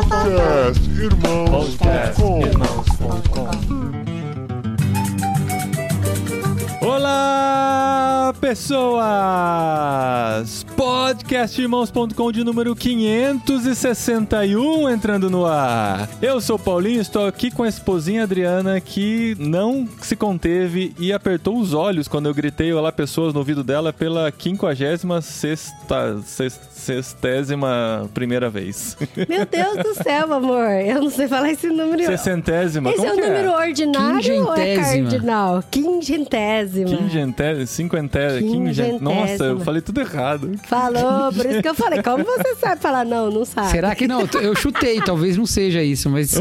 Podcast Irmãos.com Olá, pessoas! Podcastirmãos.com de número 561 entrando no ar. Eu sou o Paulinho, estou aqui com a esposinha Adriana que não se conteve e apertou os olhos quando eu gritei Olá, pessoas no ouvido dela pela 56 sexta, sextésima primeira vez. Meu Deus do céu, amor. Eu não sei falar esse número. Sessentésima, Esse como é o que número ordinário ou é cardinal? Quingentésima. Quingentésima, cinquentésima, quingentésima. Nossa, eu falei tudo errado. Falou, por isso que eu falei. Como você sabe falar não? Não sabe. Será que não? Eu chutei, talvez não seja isso, mas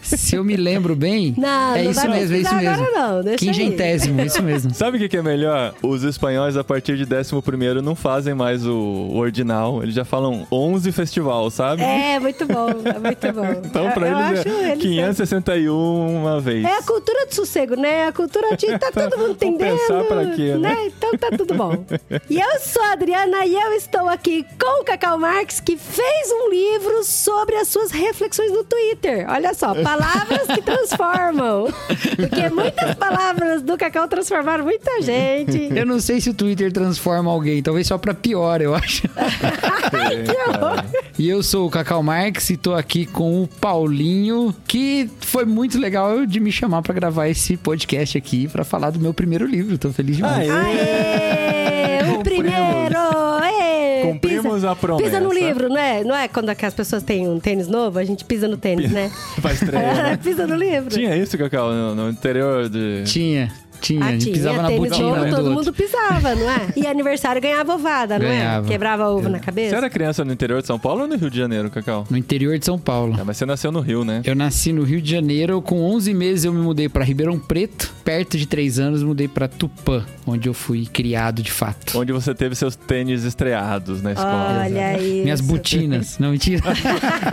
se eu me lembro bem, Não, é não isso mesmo, é isso mesmo. agora não, deixa aí. Quingentésimo, isso mesmo. Sabe o que, que é melhor? Os espanhóis, a partir de 11 não fazem mais o o ordinal. Eles já falam 11 festival, sabe? É, muito bom, é muito bom. Então, pra eu, eu eles acho é eles 561 uma vez. É a cultura do sossego, né? A cultura de tá todo mundo entendendo. pensar pra quê, né? Então tá tudo bom. E eu sou a Adriana e eu estou aqui com o Cacau Marx, que fez um livro sobre as suas reflexões no Twitter. Olha só, palavras que transformam. Porque muitas palavras do Cacau transformaram muita gente. Eu não sei se o Twitter transforma alguém, talvez só pra pior, eu acho. É, cara. E eu sou o Cacau Marx e tô aqui com o Paulinho, que foi muito legal de me chamar pra gravar esse podcast aqui pra falar do meu primeiro livro. Tô feliz demais. Aê! Aê, o primeiro! Aê, Cumprimos pisa, a promessa. Pisa no livro, não é? Não é quando as pessoas têm um tênis novo, a gente pisa no tênis, né? Pra estreia. pisa no livro. Tinha isso, Cacau, no, no interior de... Tinha, tinha. Ah, a gente tinha. pisava na botina um do todo outro. mundo pisava, não é? E aniversário ganhava ovada, não Ganhava. é? Quebrava ovo na cabeça. Você era criança no interior de São Paulo ou no Rio de Janeiro, Cacau? No interior de São Paulo. É, mas você nasceu no Rio, né? Eu nasci no Rio de Janeiro, com 11 meses eu me mudei pra Ribeirão Preto, perto de 3 anos mudei pra Tupã, onde eu fui criado de fato. Onde você teve seus tênis estreados na escola. Olha aí. Minhas botinas, não mentira.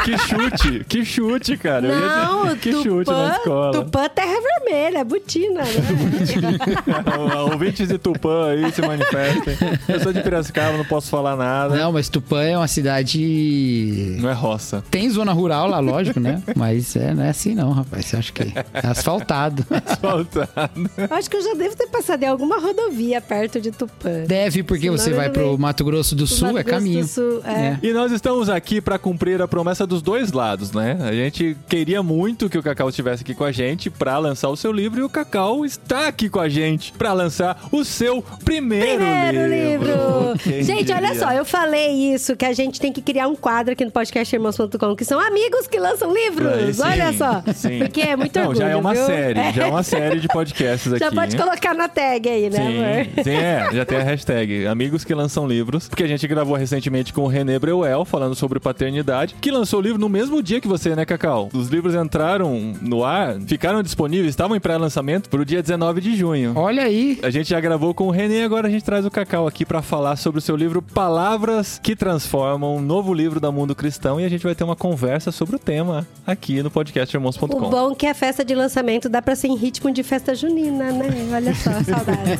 Que chute, que chute, cara. Eu ia dizer, Não, que chute na escola. Tupã terra vermelha, botina, né? Ouvintes de Tupã aí se manifestem. Eu sou de Piracicaba, não posso falar nada. Não, mas Tupã é uma cidade Não é roça. Tem zona rural lá, lógico, né? Mas é, não é assim não, rapaz. Você acha que é asfaltado? Asfaltado. Acho que eu já devo ter passado em alguma rodovia perto de Tupã. Deve, porque Senão você vai pro. Mato Grosso do Sul, Mato é Grosso caminho. Sul, é. É. E nós estamos aqui para cumprir a promessa dos dois lados, né? A gente queria muito que o Cacau estivesse aqui com a gente para lançar o seu livro e o Cacau está aqui com a gente para lançar o seu primeiro, Primeiro livro! Quem gente, olha só, eu falei isso, que a gente tem que criar um quadro aqui no podcastirmãos.com, que são amigos que lançam livros. Sim, olha só. sim. Porque é muito Não, orgulho, já é uma viu? série, já é uma série de podcasts aqui. Já pode colocar na tag aí, né, amor? Sim, sim, é, já tem a hashtag Amigos que lançam livros, porque a gente gravou recentemente com o René Breuel, falando sobre paternidade, que lançou o livro no mesmo dia que você, né, Cacau? Os livros entraram no ar, ficaram disponíveis, estavam em pré-lançamento pro dia 19 de junho. Olha aí. A gente já gravou com o René, agora a gente traz o Cacau aqui pra falar sobre o seu livro Palavras que Transformam, um novo livro da Mundo Cristão, e a gente vai ter uma conversa sobre o tema aqui no podcast O irmãos.com. bom é que a festa de lançamento dá pra ser em ritmo de festa junina, né? Olha só, saudades.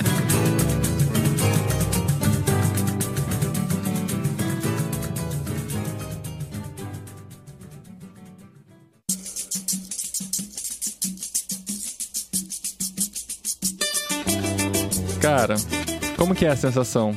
Cara, como que é a sensação?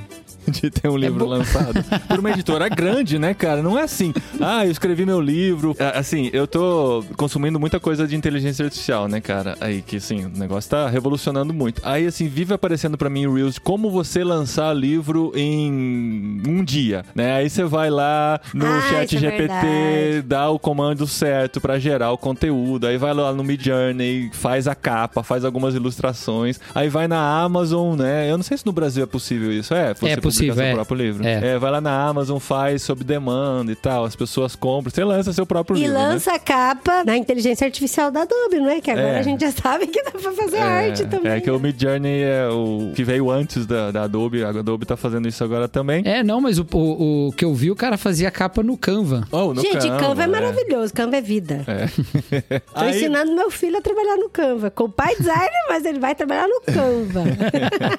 De ter um livro lançado por uma editora grande, né, cara? Não é assim. Ah, eu escrevi meu livro. Ah, Assim, eu tô consumindo muita coisa de inteligência artificial, né, cara? Aí que assim, o negócio tá revolucionando muito. Aí assim, vive aparecendo pra mim em Reels como você lançar livro em um dia, né? Aí você vai lá no Ah, chat é GPT, verdade. dá o comando certo pra gerar o conteúdo. Aí vai lá no Midjourney, faz a capa, faz algumas ilustrações. Aí vai na Amazon, né? Eu não sei se no Brasil é possível isso. É, É possível, seu é. próprio livro. É. vai lá na Amazon, faz sob demanda e tal. As pessoas compram. Você lança seu próprio E livro. né? lança a capa na inteligência artificial da Adobe, não é? Que agora É. a gente já sabe que dá pra fazer É, arte também. É que o Midjourney é o que veio antes da, da Adobe. A Adobe tá fazendo isso agora também. É, não, mas o, o, o que eu vi, o cara fazia capa no Canva. Oh, no Gente, Canva, é é. maravilhoso, Canva é vida. É. Tô ensinando meu filho a trabalhar no Canva. Com o pai designer, mas ele vai trabalhar no Canva.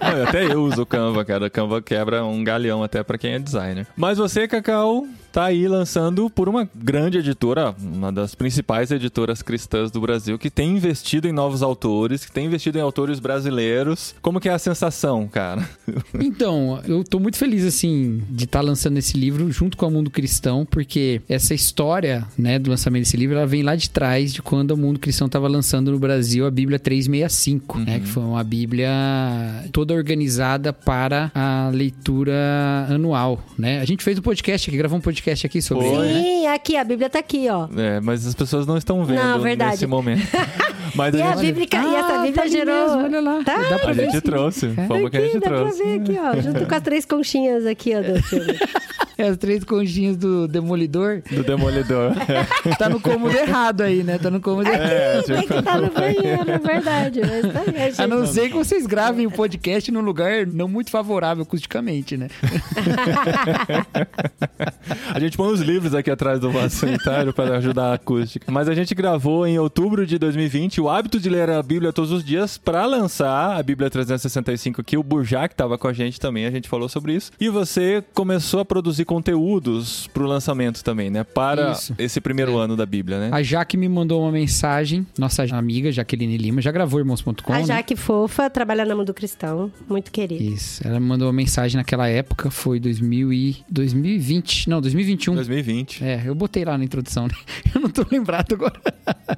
Até eu uso o Canva, cara. O Canva quebra um galhão até pra quem é designer. Mas você, Cacau, tá aí lançando por uma grande editora, uma das principais editoras cristãs do Brasil, que tem investido em novos autores, que tem investido em autores brasileiros. Como que é a sensação, cara? Então, eu tô muito feliz, assim, de estar tá lançando esse livro junto com o Mundo Cristão, porque essa história, né, do lançamento desse livro, ela vem lá de trás, de quando o Mundo Cristão estava lançando no Brasil a Bíblia 365, uhum. né, que foi uma Bíblia toda organizada para a leitura anual, né? A gente fez um podcast aqui, gravou um podcast aqui sobre Sim, ele, né? aqui, a Bíblia tá aqui, ó. É, mas as pessoas não estão vendo não, nesse momento. Mas e, a gente... Bíblia, ah, e essa ah, Bíblia tá gerou... Mesmo, olha lá. Tá, a gente trouxe, é. fomos que a gente dá trouxe. Dá pra ver aqui, ó, junto com as três conchinhas aqui, ó, do filme. É as três conchinhas do Demolidor. Do Demolidor. tá no cômodo errado aí, né? Tá no cômodo é, errado. É, tipo... que tá no banheiro, é verdade. Mas tá aí, a, a não ser que vocês gravem o podcast num lugar não muito favorável acusticamente, né? A gente põe os livros aqui atrás do vaso sanitário para ajudar a acústica. Mas a gente gravou em outubro de 2020 o hábito de ler a Bíblia todos os dias para lançar a Bíblia 365 aqui. O Burjac estava com a gente também, a gente falou sobre isso. E você começou a produzir conteúdos pro lançamento também, né? Para Isso. esse primeiro é. ano da Bíblia, né? A Jaque me mandou uma mensagem, nossa amiga Jaqueline Lima, já gravou irmãos.com. A né? Jaque fofa, trabalha na Mundo Cristão, muito querida. Isso, ela me mandou uma mensagem naquela época, foi 2000 e 2020, não, 2021. 2020. É, eu botei lá na introdução, né? Eu não tô lembrado agora.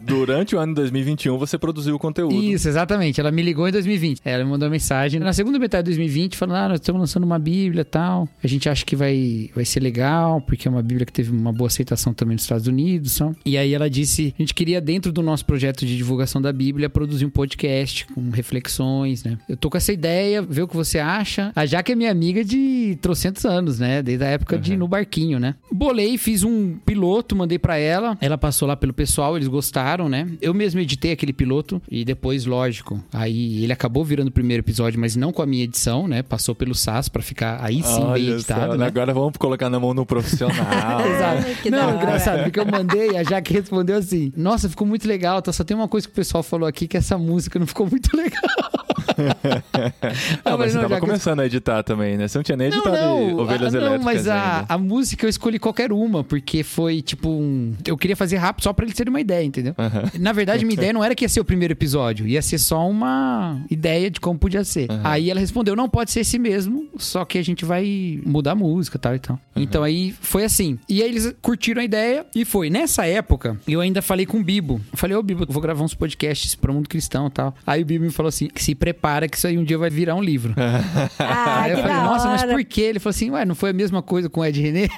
Durante o ano de 2021 você produziu o conteúdo. Isso, exatamente. Ela me ligou em 2020. Ela me mandou uma mensagem na segunda metade de 2020 falando: "Ah, nós estamos lançando uma Bíblia e tal. A gente acha que vai vai ser legal, porque é uma Bíblia que teve uma boa aceitação também nos Estados Unidos. Só. E aí ela disse: a gente queria, dentro do nosso projeto de divulgação da Bíblia, produzir um podcast com reflexões, né? Eu tô com essa ideia, ver o que você acha. A Jaque é minha amiga de trocentos anos, né? Desde a época uhum. de no barquinho, né? Bolei, fiz um piloto, mandei para ela. Ela passou lá pelo pessoal, eles gostaram, né? Eu mesmo editei aquele piloto e depois, lógico, aí ele acabou virando o primeiro episódio, mas não com a minha edição, né? Passou pelo SAS para ficar aí sim Olha bem editado. Né? Agora vamos colocar na mão no profissional. Exato. Não, engraçado, porque eu mandei, a Jaque respondeu assim: Nossa, ficou muito legal, tá? Só tem uma coisa que o pessoal falou aqui que essa música não ficou muito legal. ah, mas você não, tava começando eu... a editar também, né? Você não tinha nem editado não, não, Ovelhas a, Elétricas Não, mas a, a, música eu escolhi qualquer uma, porque foi tipo um... Eu queria fazer rápido só pra ele ter uma ideia, entendeu? Na verdade, minha ideia não era que ia ser o primeiro episódio, ia ser só uma ideia de como podia ser. Aí ela respondeu, não, pode ser esse mesmo, só que a gente vai mudar a música tal e tal. Então aí foi assim. E aí eles curtiram a ideia e foi. Nessa época, eu ainda falei com o Bibo. Eu falei, ô oh, Bibo, eu vou gravar uns podcasts pro mundo cristão e tal. Aí o Bibo me falou assim, se prepara que isso aí um dia vai virar um livro. ah, aí eu falei, nossa, mas por quê? Ele falou assim, ué, não foi a mesma coisa com o Ed René?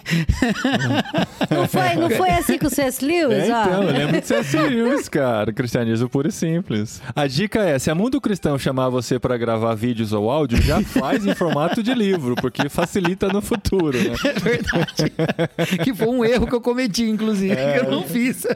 não, foi, não foi assim com o C.S. Lewis? É, então, eu lembro de C.S. Lewis, cara. Cristianismo puro e simples. A dica é, se a Mundo Cristão chamar você para gravar vídeos ou áudio, já faz em formato de livro, porque facilita no futuro, né? É verdade. que foi um erro que eu cometi, inclusive, é. que eu não fiz.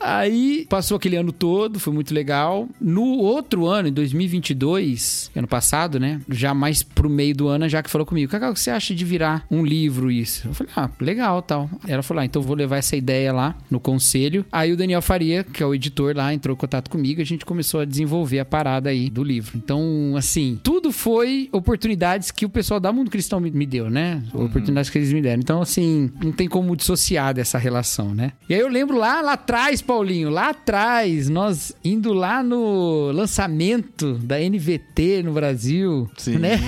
Aí, passou aquele ano todo, foi muito legal. No outro ano, em 2022, ano passado, né? Já mais pro meio do ano, a Jaque falou comigo: Cacau, o que você acha de virar um livro isso? Eu falei: Ah, legal tal. Ela falou: ah, então vou levar essa ideia lá no conselho. Aí o Daniel Faria, que é o editor lá, entrou em contato comigo e a gente começou a desenvolver a parada aí do livro. Então, assim, tudo foi oportunidades que o pessoal da Mundo Cristão me, me deu, né? Uhum. Oportunidades que eles me deram. Então, assim, não tem como dissociar dessa relação, né? E aí eu lembro lá, lá atrás, Paulinho, lá atrás, nós indo lá no lançamento da NVT no Brasil, Sim. né?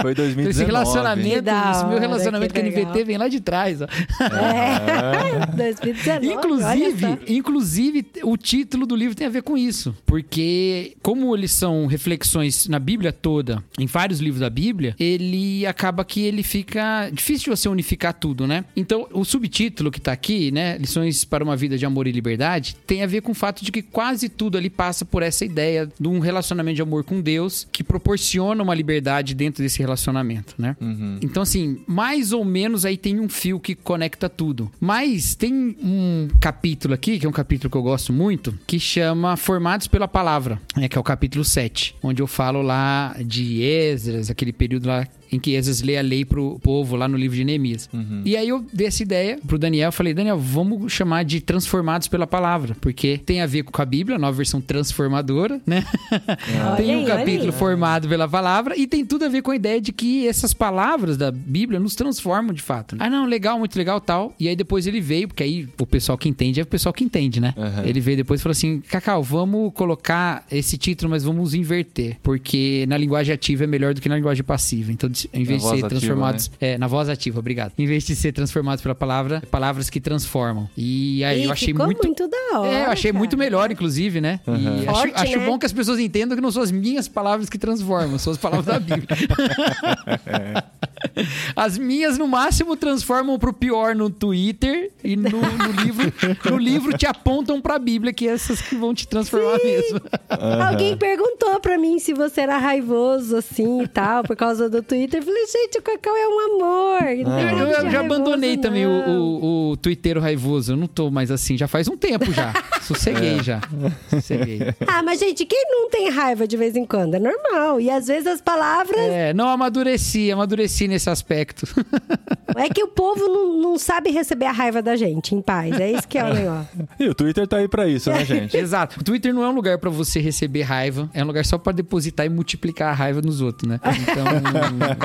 Foi 2019. Então, esse relacionamento, esse meu relacionamento com a NVT vem lá de trás, ó. É. 2019. Inclusive, inclusive, o título do livro tem a ver com isso. Porque, como eles são reflexões na Bíblia toda, em vários livros da Bíblia, ele acaba que ele fica difícil de você unificar tudo, né? Então, o subtítulo que tá aqui, né, Lições para uma vida de amor e liberdade, tem a ver com o fato de que quase tudo ali passa por essa ideia de um relacionamento de amor com Deus que proporciona uma liberdade dentro desse relacionamento, né? Uhum. Então, assim, mais ou menos aí tem um fio que conecta tudo. Mas tem um capítulo aqui, que é um capítulo que eu gosto muito, que chama Formados pela Palavra, né, que é o capítulo 7, onde eu falo lá de Esdras, aquele período lá em que Esdras lê a lei pro povo lá no livro de Neemias. Uhum. E aí eu dei essa ideia pro Daniel, eu falei, Daniel, vamos chamar de transformados pela palavra, porque tem a ver com a Bíblia, a nova versão transformadora, né? tem um capítulo aí. formado pela palavra e tem tudo a ver com a ideia de que essas palavras da Bíblia nos transformam de fato. né? Ah, não, legal, muito legal, tal. E aí depois ele veio, porque aí o pessoal que entende é o pessoal que entende, né? Uhum. Ele veio depois e falou assim: Cacau, vamos colocar esse título, mas vamos inverter. Porque na linguagem ativa é melhor do que na linguagem passiva. Então, em vez de ser ativa, transformados. É, na voz ativa, obrigado. Em vez de ser transformados pela palavra, palavras que transformam. E aí Ih, eu achei ficou muito. da hora. É, eu achei cara. muito melhor, inclusive, né? E acho, Forte, acho né? bom que as pessoas entendam que não são as minhas palavras que transformam, são as palavras da Bíblia. As minhas, no máximo, transformam pro pior no Twitter e no, no livro, no livro te apontam pra Bíblia, que é essas que vão te transformar mesmo. Alguém perguntou pra mim se você era raivoso assim e tal, por causa do Twitter. Eu falei, gente, o Cacau é um amor. Não tem Eu, eu já raivoso, abandonei também o, não. o, o twitteiro raivoso. Eu não tô mais assim, já faz um tempo já. Sosseguei já. Sosseguei. Ah, mas gente, quem não tem raiva de vez em quando? É normal. E às vezes as palavras. É, não amadureci, amadureci nesse aspecto. É que o povo não, não sabe receber a raiva da gente em paz. É isso que é o negócio. E o Twitter tá aí pra isso, né, gente? Exato. O Twitter não é um lugar pra você receber raiva, é um lugar só pra depositar e multiplicar a raiva nos outros, né? Então,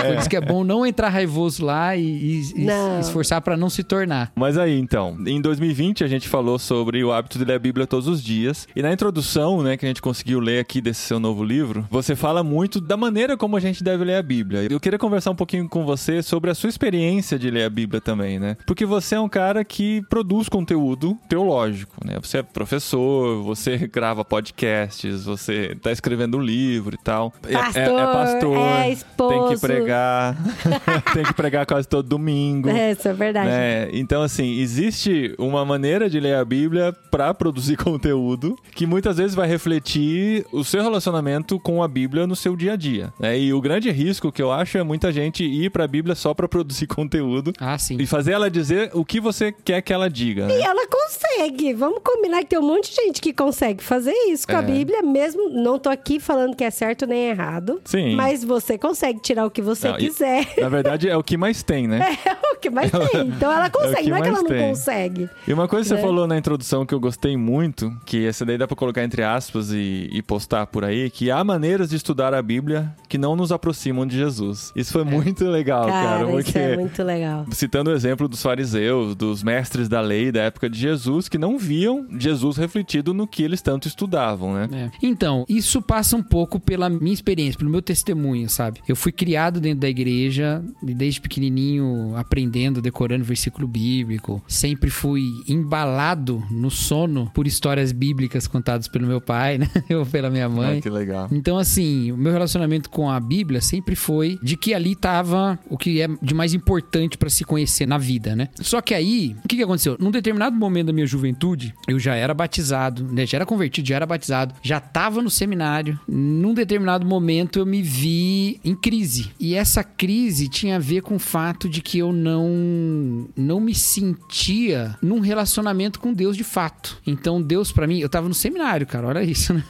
por isso que é bom não entrar raivoso lá e, e- e esforçar pra não se tornar. Mas aí, então, em 2020 a gente falou sobre o hábito de ler a Bíblia todos os dias. E na introdução, né, que a gente conseguiu ler aqui desse seu novo livro, você fala muito da maneira como a gente deve ler a Bíblia. Eu queria conversar um pouquinho com você sobre a sua experiência de ler a Bíblia também, né? Porque você é um cara que produz conteúdo teológico, né? Você é professor, você grava podcasts, você tá escrevendo um livro e tal. É- é, Pastor, é pastor, é esposo. tem que pregar, tem que pregar quase todo domingo. É, isso é verdade. né? Então, assim, existe uma maneira de ler a Bíblia para produzir conteúdo que muitas vezes vai refletir o seu relacionamento com a Bíblia no seu dia a dia. né? E o grande risco que eu acho é muita gente ir para a Bíblia só para produzir conteúdo Ah, sim. e fazer ela dizer o que você quer que ela diga. E né? ela consegue. Vamos combinar que tem um monte de gente que consegue fazer isso com a É. Bíblia, mesmo. Não tô aqui falando que é certo nem errado. Sim. Mas você consegue tirar o que você Não, e- quiser. Na verdade, é o que mais tem, né? É o que mais tem. Então ela consegue, que não é que ela não tem. consegue. E uma coisa que Né? você falou na introdução que eu gostei muito, que essa daí dá pra colocar entre aspas e, e postar por aí, que há maneiras de estudar a Bíblia que não nos aproximam de Jesus. Isso foi muito legal, cara, Cara, porque isso é muito legal. citando o exemplo dos fariseus, dos mestres da lei da época de Jesus, que não viam Jesus refletido no que eles tanto estudavam, né? É. Então, isso passa um pouco pela minha experiência, pelo meu testemunho, sabe? Eu fui criado dentro da igreja, e desde pequenininho aprendendo, decorando versículo bíblico. Sempre fui embalado no sono por histórias bíblicas contadas pelo meu pai, né? Ou pela minha mãe. Ah, que legal. Então, assim, o meu relacionamento com a Bíblia sempre foi de que ali tava o que é de mais importante pra se conhecer na vida, né? Só que aí, o que, que aconteceu? Num determinado momento da minha juventude, eu já era batizado, né? Já era convertido, já era batizado, já tava no seminário. Num determinado momento, eu me vi em crise. E essa crise tinha a ver com o fato de que eu não, não me sentia num relacionamento com Deus de fato. Então, Deus pra mim, eu tava no seminário, cara, olha isso, né?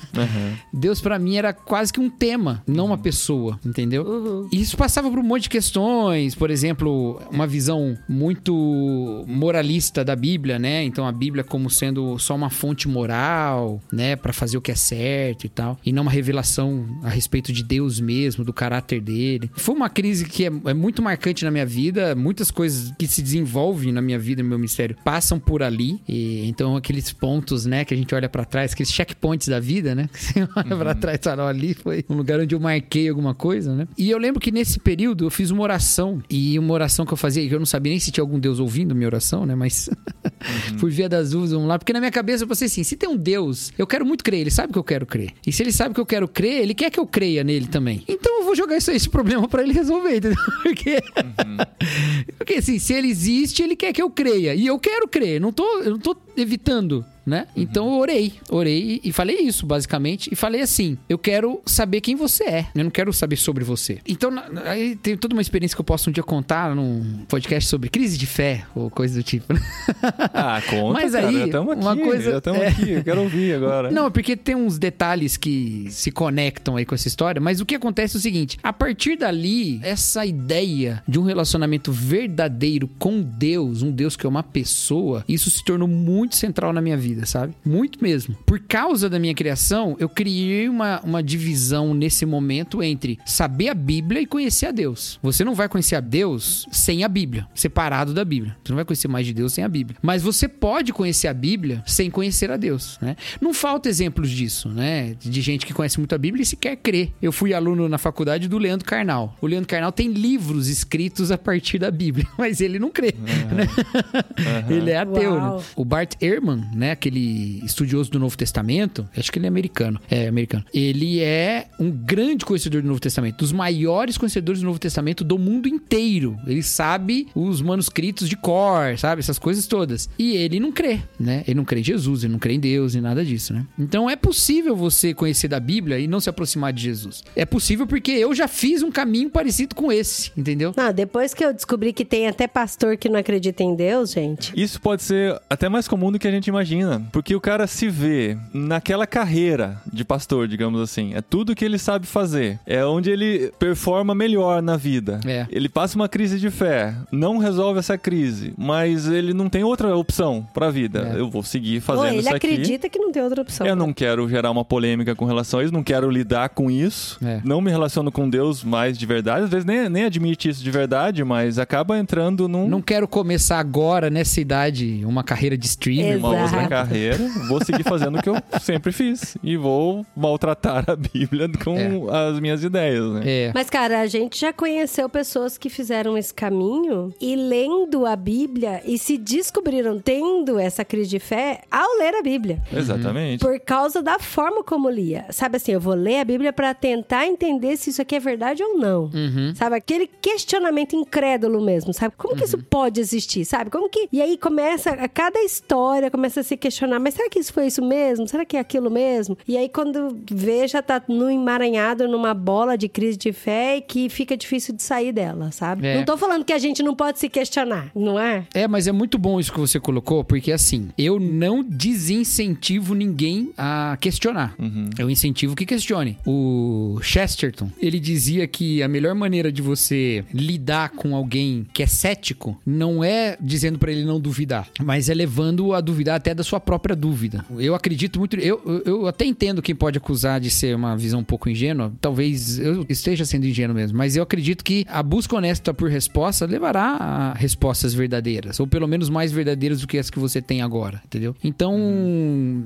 Deus pra mim era quase que um tema, não uma pessoa, entendeu? E isso passava por um monte de questões, por exemplo, uma visão muito moralista da Bíblia, né? Então a Bíblia como sendo só uma fonte moral, né, Pra fazer o que é certo e tal, e não uma revelação a respeito de Deus mesmo, do caráter dele. Foi uma crise que é, é muito marcante na minha vida, muitas coisas que se desenvolvem na minha vida, no meu mistério, passam por ali. E, então aqueles pontos, né, que a gente olha pra trás, aqueles checkpoints da vida, né? Que você olha pra trás e fala, "Ó, ali foi um lugar onde eu marquei alguma coisa, né? E eu lembro que nesse período eu fiz uma oração, e uma oração que eu fazia, que eu não sabia nem se tinha algum Deus ouvindo minha oração, né? Mas por via das dúvidas, vamos lá. Porque na minha cabeça eu pensei assim: se tem um Deus, eu quero muito crer, ele sabe que eu quero crer. E se ele sabe que eu quero crer, ele quer que eu creia nele também. Então eu vou jogar isso, esse problema pra ele resolver, entendeu? Porque, porque assim, se ele existe, ele quer que eu creia. E eu quero crer. Não tô, eu não tô evitando né? Então eu orei, orei e falei isso, basicamente. E falei assim: eu quero saber quem você é. Eu não quero saber sobre você. Então, aí tem toda uma experiência que eu posso um dia contar num podcast sobre crise de fé ou coisa do tipo. Ah, conta, Mas cara. aí, já estamos aqui, uma coisa- já estamos é. aqui. Eu quero ouvir agora. Não, porque tem uns detalhes que se conectam aí com essa história, mas o que acontece é o seguinte: a partir dali, essa ideia de um relacionamento verdadeiro com Deus, um Deus que é uma pessoa, isso se tornou muito central na minha vida, sabe? Muito mesmo. Por causa da minha criação, eu criei uma, uma divisão nesse momento entre saber a Bíblia e conhecer a Deus. Você não vai conhecer a Deus sem a Bíblia, separado da Bíblia. Você não vai conhecer mais de Deus sem a Bíblia. Mas você pode conhecer a Bíblia sem conhecer a Deus, né? Não falta exemplos disso, né? De gente que conhece muito a Bíblia e sequer crê. Eu fui aluno na faculdade do Leandro Carnal. O Leandro Carnal tem livros escritos a partir da Bíblia, mas ele não crê, né? Ele é ateu, né? O Bart Ehrman, né, aquele estudioso do Novo Testamento, acho que ele é americano, é americano. Ele é um grande conhecedor do Novo Testamento, dos maiores conhecedores do Novo Testamento do mundo inteiro. Ele sabe os manuscritos de cor, sabe, essas coisas todas. E ele não crê, né? Ele não crê em Jesus, ele não crê em Deus e nada disso, né? Então é possível você conhecer da Bíblia e não se aproximar de Jesus. É possível porque eu já fiz um caminho parecido com esse, entendeu? Não, depois que eu descobri que tem até pastor que não acredita em Deus, gente. Isso pode ser até mais comum do que a gente imagina. Porque o cara se vê naquela carreira de pastor, digamos assim. É tudo que ele sabe fazer. É onde ele performa melhor na vida. É. Ele passa uma crise de fé, não resolve essa crise, mas ele não tem outra opção pra vida. É. Eu vou seguir Pô, fazendo ele isso aqui. acredita que não tem outra opção. Eu não quero gerar uma polêmica com relação a isso, não quero lidar com isso. É. Não me relaciono com Deus mais de verdade. Às vezes nem, nem admite isso de verdade, mas acaba entrando num, Não quero começar agora, nessa idade, uma carreira de streamer. uma outra Exato. Carreira. Vou seguir fazendo o que eu sempre fiz. E vou maltratar a Bíblia com as minhas ideias, né? É. Mas, cara, a gente já conheceu pessoas que fizeram esse caminho e lendo a Bíblia e se descobriram tendo essa crise de fé ao ler a Bíblia. Exatamente. Por causa da forma como lia. Sabe assim, eu vou ler a Bíblia pra tentar entender se isso aqui é verdade ou não. Uhum. Sabe? Aquele questionamento incrédulo mesmo, sabe? Como que isso pode existir, sabe? Como que. E aí começa, a cada história começa a se questionar, mas será que isso foi isso mesmo? Será que é aquilo mesmo? E aí quando vê, já tá no emaranhado numa bola de crise de fé e que fica difícil de sair dela, sabe? É. Não tô falando que a gente não pode se questionar, não é? É, mas é muito bom isso que você colocou, porque assim, eu não desincentivo ninguém a questionar. Eu incentivo que questione. O Chesterton, ele dizia que a melhor maneira de você lidar com alguém que é cético não é dizendo pra ele não duvidar, mas é levando a duvidar até da sua própria dúvida. Eu acredito muito, eu, eu, até entendo quem pode acusar de ser uma visão um pouco ingênua, talvez eu esteja sendo ingênuo mesmo, mas eu acredito que a busca honesta por resposta levará a respostas verdadeiras, ou pelo menos mais verdadeiras do que as que você tem agora, entendeu? Então,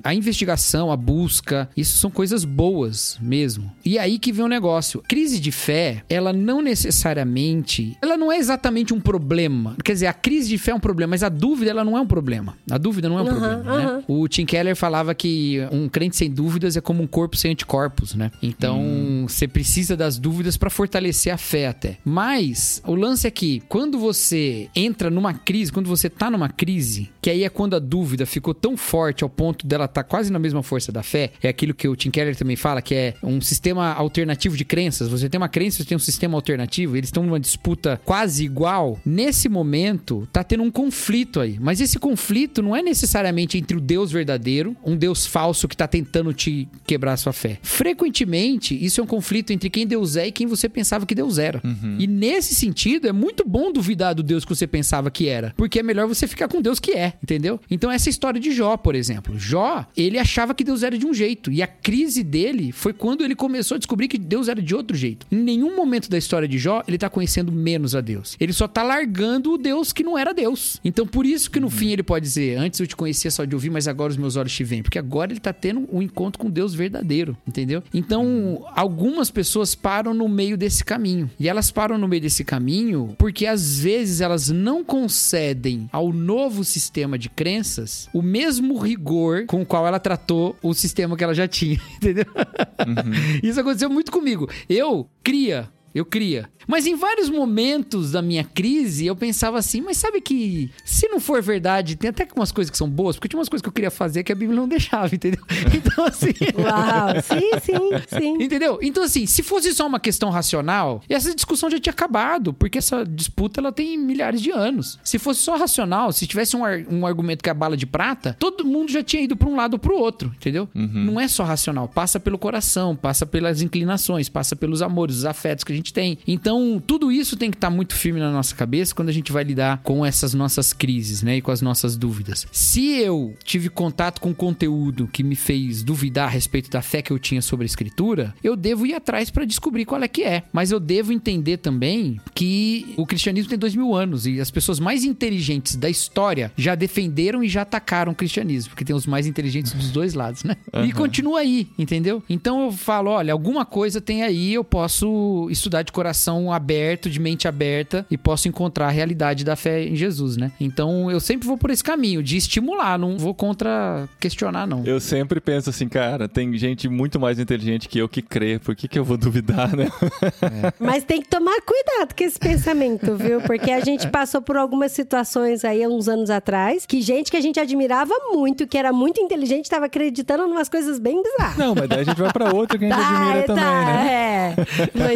a investigação, a busca, isso são coisas boas mesmo. E aí que vem o negócio. Crise de fé, ela não necessariamente, ela não é exatamente um problema. Quer dizer, a crise de fé é um problema, mas a dúvida ela não é um problema. A dúvida não é um Aham, problema, né? O Tim Keller falava que um crente sem dúvidas é como um corpo sem anticorpos, né? Então, você precisa das dúvidas pra fortalecer a fé até. Mas o lance é que quando você entra numa crise, quando você tá numa crise, que aí é quando a dúvida ficou tão forte ao ponto dela tá quase na mesma força da fé, é aquilo que o Tim Keller também fala, que é um sistema alternativo de crenças. Você tem uma crença, você tem um sistema alternativo, eles estão numa disputa quase igual. Nesse momento, tá tendo um conflito aí. Mas esse conflito não é necessariamente entre o Deus verdadeiro, um Deus falso que tá tentando te quebrar a sua fé. Frequentemente, isso é um conflito entre quem Deus é e quem você pensava que Deus era. E nesse sentido, é muito bom duvidar do Deus que você pensava que era, porque é melhor você ficar com Deus que é, entendeu? Então essa história de Jó, por exemplo. Jó, ele achava que Deus era de um jeito, e a crise dele foi quando ele começou a descobrir que Deus era de outro jeito. Em nenhum momento da história de Jó, ele tá conhecendo menos a Deus. Ele só tá largando o Deus que não era Deus. Então por isso que no fim ele pode dizer: Antes eu te conhecia só de ouvir, mas agora os meus olhos te veem. Porque agora ele tá tendo um encontro com Deus verdadeiro, entendeu? Então algumas pessoas param no meio desse caminho. E elas param no meio desse caminho porque às vezes elas não concedem ao novo sistema de crenças o mesmo rigor com o qual ela tratou o sistema que ela já tinha, entendeu? Isso aconteceu muito comigo. Eu cria Eu cria. Mas em vários momentos da minha crise, eu pensava assim, mas sabe que se não for verdade, tem até umas coisas que são boas, porque tinha umas coisas que eu queria fazer que a Bíblia não deixava, entendeu? Então assim. Uau, sim, sim, sim. Entendeu? Então, assim, se fosse só uma questão racional, essa discussão já tinha acabado, porque essa disputa ela tem milhares de anos. Se fosse só racional, se tivesse um, ar- um argumento que é a bala de prata, todo mundo já tinha ido para um lado ou pro outro, entendeu? Não é só racional, passa pelo coração, passa pelas inclinações, passa pelos amores, os afetos que a gente tem. Então, tudo isso tem que estar muito firme na nossa cabeça quando a gente vai lidar com essas nossas crises, né? E com as nossas dúvidas. Se eu tive contato com conteúdo que me fez duvidar a respeito da fé que eu tinha sobre a escritura, eu devo ir atrás para descobrir qual é que é. Mas eu devo entender também que o cristianismo tem dois mil anos e as pessoas mais inteligentes da história já defenderam e já atacaram o cristianismo, porque tem os mais inteligentes dos dois lados, né? E continua aí, entendeu? Então eu falo, olha, alguma coisa tem aí, eu posso estudar de coração aberto, de mente aberta e posso encontrar a realidade da fé em Jesus, né? Então eu sempre vou por esse caminho de estimular, não vou contra questionar não. Eu sempre penso assim, cara, tem gente muito mais inteligente que eu que crê, por que, que eu vou duvidar, né? Mas tem que tomar cuidado com esse pensamento, viu? Porque a gente passou por algumas situações aí há uns anos atrás que gente que a gente admirava muito, que era muito inteligente, estava acreditando em umas coisas bem bizarras. Não, mas daí a gente vai pra outra que a gente admira também, né? é.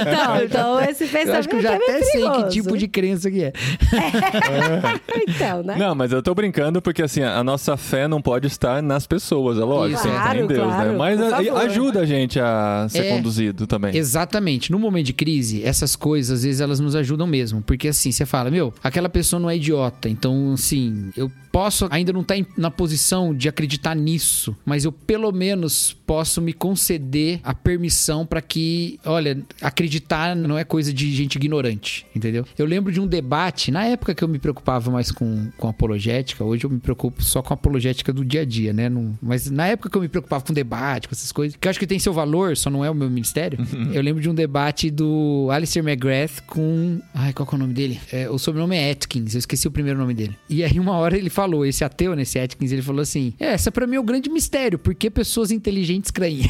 Então, então esse pensamento Eu acho que eu já é até sei que perigoso. tipo de crença que é. Então, né? Não, mas eu tô brincando porque assim, a nossa fé não pode estar nas pessoas, é lógico, que estar em Claro, Deus, claro, né? Mas a- ajuda a gente a ser É. conduzido também. Exatamente. No momento de crise, essas coisas, às vezes, elas nos ajudam mesmo. Porque assim, você fala, meu, aquela pessoa não é idiota. Então, assim, eu posso ainda não estar na posição de acreditar nisso, mas eu pelo menos posso me conceder a permissão para que, olha, acreditar não é coisa de gente ignorante, entendeu? Eu lembro de um debate, na época que eu me preocupava mais com, com apologética, hoje eu me preocupo só com apologética do dia a dia, né? Não- mas na época que eu me preocupava com debate, com essas coisas, que eu acho que tem seu valor, só não é o meu ministério. eu lembro de um debate do Alistair McGrath com. Ai, qual que é o nome dele? É, o sobrenome é Atkins, eu esqueci o primeiro nome dele. E aí, uma hora ele falou, esse ateu, nesse Atkins, ele falou assim: É, essa pra mim é o grande mistério, porque pessoas inteligentes creem.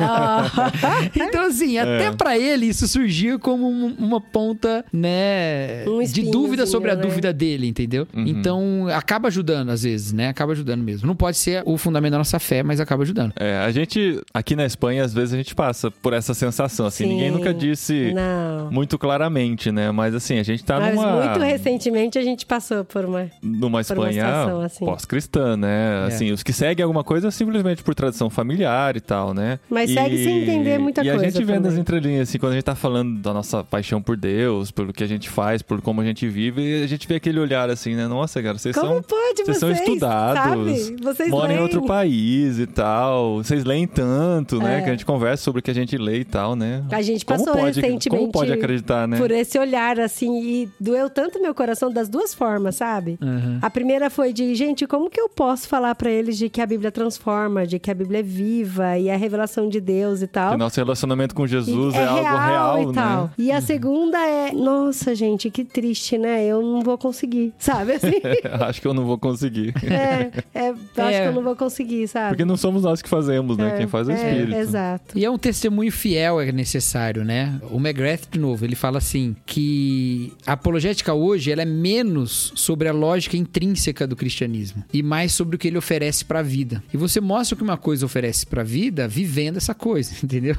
então, assim, até pra ele isso surgiu como um- uma ponta, né, Um de dúvida sobre a né? dúvida dele, entendeu? Uhum. Então, acaba ajudando às vezes, né? Acaba ajudando mesmo. Não pode ser o fundamento da nossa fé, mas acaba ajudando. É, a gente, aqui na Espanha, às vezes a gente passa por essa sensação, assim, Sim. ninguém nunca disse Não. muito claramente, né? Mas assim, a gente tá Mas numa... muito recentemente a gente passou por uma. numa por Espanha assim. pós-cristã, né? É. Assim, os que seguem alguma coisa simplesmente por tradição familiar e tal, né? Mas e, segue sem entender muita e coisa a gente vê nas também. entrelinhas, assim, quando a gente tá falando da nossa paixão por Deus, pelo que a gente faz, por como a gente vive, a gente vê aquele olhar assim, né? Nossa, cara, vocês Como são... pode Vocês vocês? são estudados, Sabe? Vocês moram em leem. outro país e tal. Vocês leem tanto, né? É. Que a gente conversa sobre o que a gente lê e tal, né? A gente Como passou pode, recentemente Como pode acreditar, né? por esse olhar, assim, e doeu tanto meu coração das duas formas, sabe? A primeira foi de, gente, como que eu posso falar pra eles de que a Bíblia transforma, de que a Bíblia é viva e é a revelação de Deus e tal? Que nosso relacionamento com Jesus E é, algo real, e né? tal. E a segunda é, nossa, gente, que triste, né? Eu não vou conseguir, sabe? Assim, Acho que eu não vou conseguir. é, é, eu acho É. que eu não vou conseguir, sabe? Porque não somos nós que fazemos, né? É, Quem faz é o é, Espírito. Exato. E é um testemunho fiel é necessário, né? O McGrath, de novo, ele fala assim que a apologética hoje ela é menos sobre a lógica intrínseca do cristianismo e mais sobre o que ele oferece pra vida. E você mostra o que uma coisa oferece pra vida vivendo essa coisa, entendeu?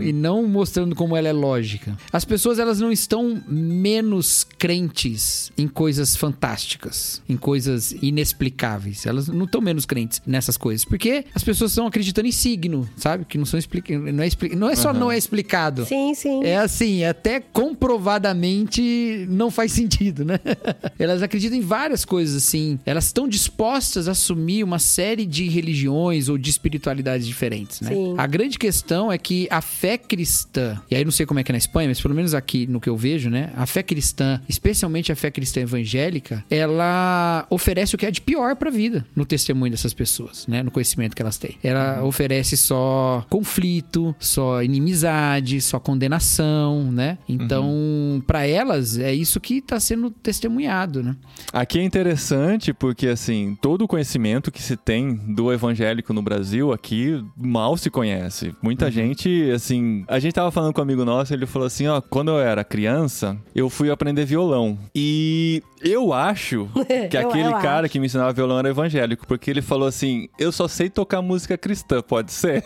E não mostrando como ela é lógica. As pessoas elas não estão menos crentes em coisas fantásticas, em coisas inexplicáveis. Elas não estão menos crentes nessas coisas, porque as pessoas estão acreditando em signo, sabe? Que não são explica... não é expli... não é só não é explicado. Sim, sim. É assim, até comprovadamente não faz sentido, né? Elas acreditam em várias coisas assim. Elas estão dispostas a assumir uma série de religiões ou de espiritualidades diferentes, né? Sim. A grande questão é que a fé cristã, e aí não sei como é que é na Espanha, mas pelo menos aqui no que eu vejo, né? A fé cristã, especialmente a fé cristã evangélica, ela oferece o que é de pior pra vida no testemunho dessas pessoas, né? No conhecimento que elas têm. Ela oferece só conflito, só inimizade, só condenação, né? Então, pra elas é isso que tá sendo testemunhado, né? Aqui é interessante porque, assim, todo o conhecimento que se tem do evangélico no Brasil aqui mal se conhece. Muita uhum. gente, assim. A gente tava falando com um amigo nosso, ele falou assim: ó, quando eu era criança, eu fui aprender violão. E eu acho que aquele eu cara acho. que me ensinava violão era evangélico, porque ele falou assim: eu só sei tocar música cristã, pode ser?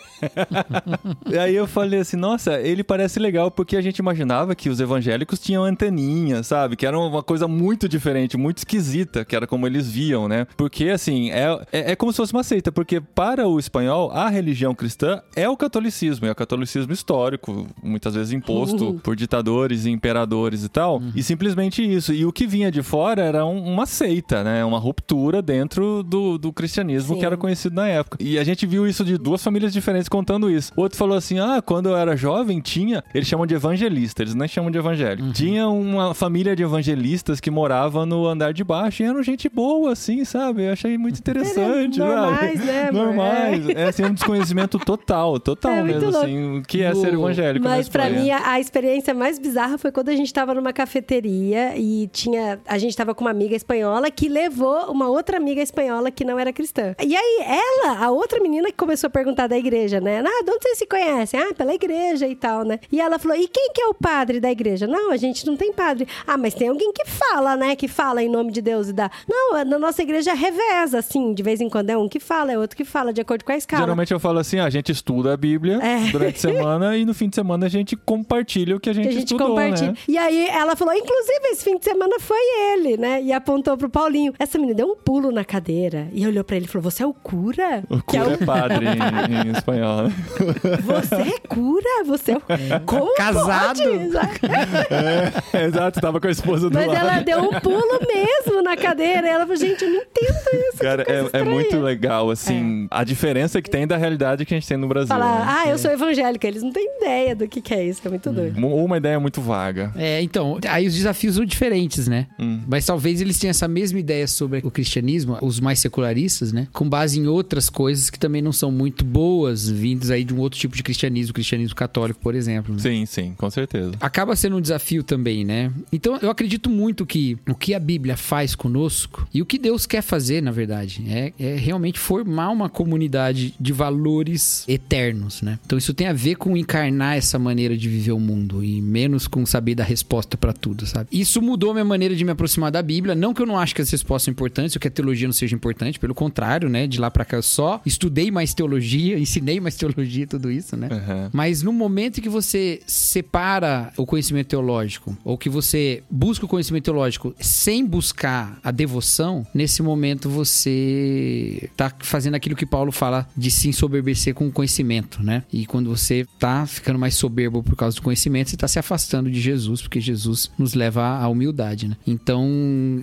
e aí eu falei assim: nossa, ele parece legal, porque a gente imaginava que os evangélicos tinham anteninha, sabe? Que era uma coisa muito diferente, muito esquisita, que era como eles viam, né? Porque, assim, é, é, é como se fosse uma seita, porque para o espanhol, a religião cristã é o catolicismo, é o catolicismo histórico, muitas vezes imposto uhum. por ditadores e imperadores e tal, uhum. e simplesmente isso. E o que vinha de fora era um, uma seita, né? Uma ruptura dentro do, do cristianismo Sim. que era conhecido na época. E a gente viu isso de duas famílias diferentes contando isso. O outro falou assim: ah, quando eu era jovem, tinha. Eles chamam de evangelista, eles não chamam de evangélico. Uhum. Tinha uma família de evangelistas que morava no andar de baixo e eram gente boa, assim, sabe? Eu achei muito interessante, Normais, né? Normais. É. é assim, um desconhecimento total, total é, mesmo, assim, o que é ser evangélico. Mas para mim, a, a, experiência mais bizarra foi quando a gente tava numa cafeteria e tinha. A gente tava com uma amiga espanhola que levou uma outra amiga espanhola que não era cristã. E aí, ela, a outra menina que começou a perguntar da igreja, né? Ah, de onde vocês se conhecem? Ah, pela igreja e tal, né? E ela falou: e quem que é o padre da igreja? Não, a gente não tem padre. Ah, mas tem alguém que fala, né? Que fala em nome de Deus e dá. Não, na nossa igreja reveza, assim, de vez em quando é um que fala, é outro que fala, de acordo com a escala. Geralmente eu falo assim: ah, a gente estuda a Bíblia é. durante a semana e no fim de semana a gente compartilha o que a gente, que a gente estudou, compartilha. Né? E aí ela falou: inclusive, esse fim de semana foi ele, né? E apontou pro Paulinho. Essa menina deu um pulo na cadeira e olhou para ele e falou: Você é o cura? O cura é, o... é, padre em, em espanhol. Né? Você é cura? Você é o... Como Casado? é, exato, tava com a esposa do Mas lado. Mas ela deu um pulo mesmo na cadeira. E ela falou: Gente, eu não entendo isso. Cara, é, é, muito legal, assim, é. a diferença que tem da realidade que a gente tem no Brasil. Falar, né? ah, eu sou evangélica. Eles não têm ideia do que, que é isso, é muito doido. Ou uma ideia muito vaga. É, então, aí os desafios são diferentes, né? Hum. Mas talvez eles tenham essa mesma ideia sobre o cristianismo, os mais secularistas, né? Com base em outras coisas que também não são muito boas, vindas aí de um outro tipo de cristianismo, o cristianismo católico, por exemplo. Né? Sim, sim, com certeza. Acaba sendo um desafio também, né? Então, eu acredito muito que o que a Bíblia faz conosco e o que Deus quer fazer, na verdade, é, é realmente formar uma comunidade de valores eternos, né? Então, isso tem a ver com encarnar essa maneira de viver o mundo e menos com saber da resposta para tudo, sabe? Isso mudou minha maneira de me aproximar da Bíblia. Não que eu não acho que as respostas são importantes, ou que a teologia não seja importante, pelo contrário, né? De lá para cá eu só estudei mais teologia, ensinei mais teologia e tudo isso, né? Uhum. Mas no momento em que você separa o conhecimento teológico, ou que você busca o conhecimento teológico sem buscar a devoção, nesse momento você tá fazendo aquilo que Paulo fala de se ensoberbecer com o conhecimento, né? E quando você tá ficando mais soberbo por causa do conhecimento, você tá se afastando de Jesus, porque Jesus nos leva à humildade, né? Então,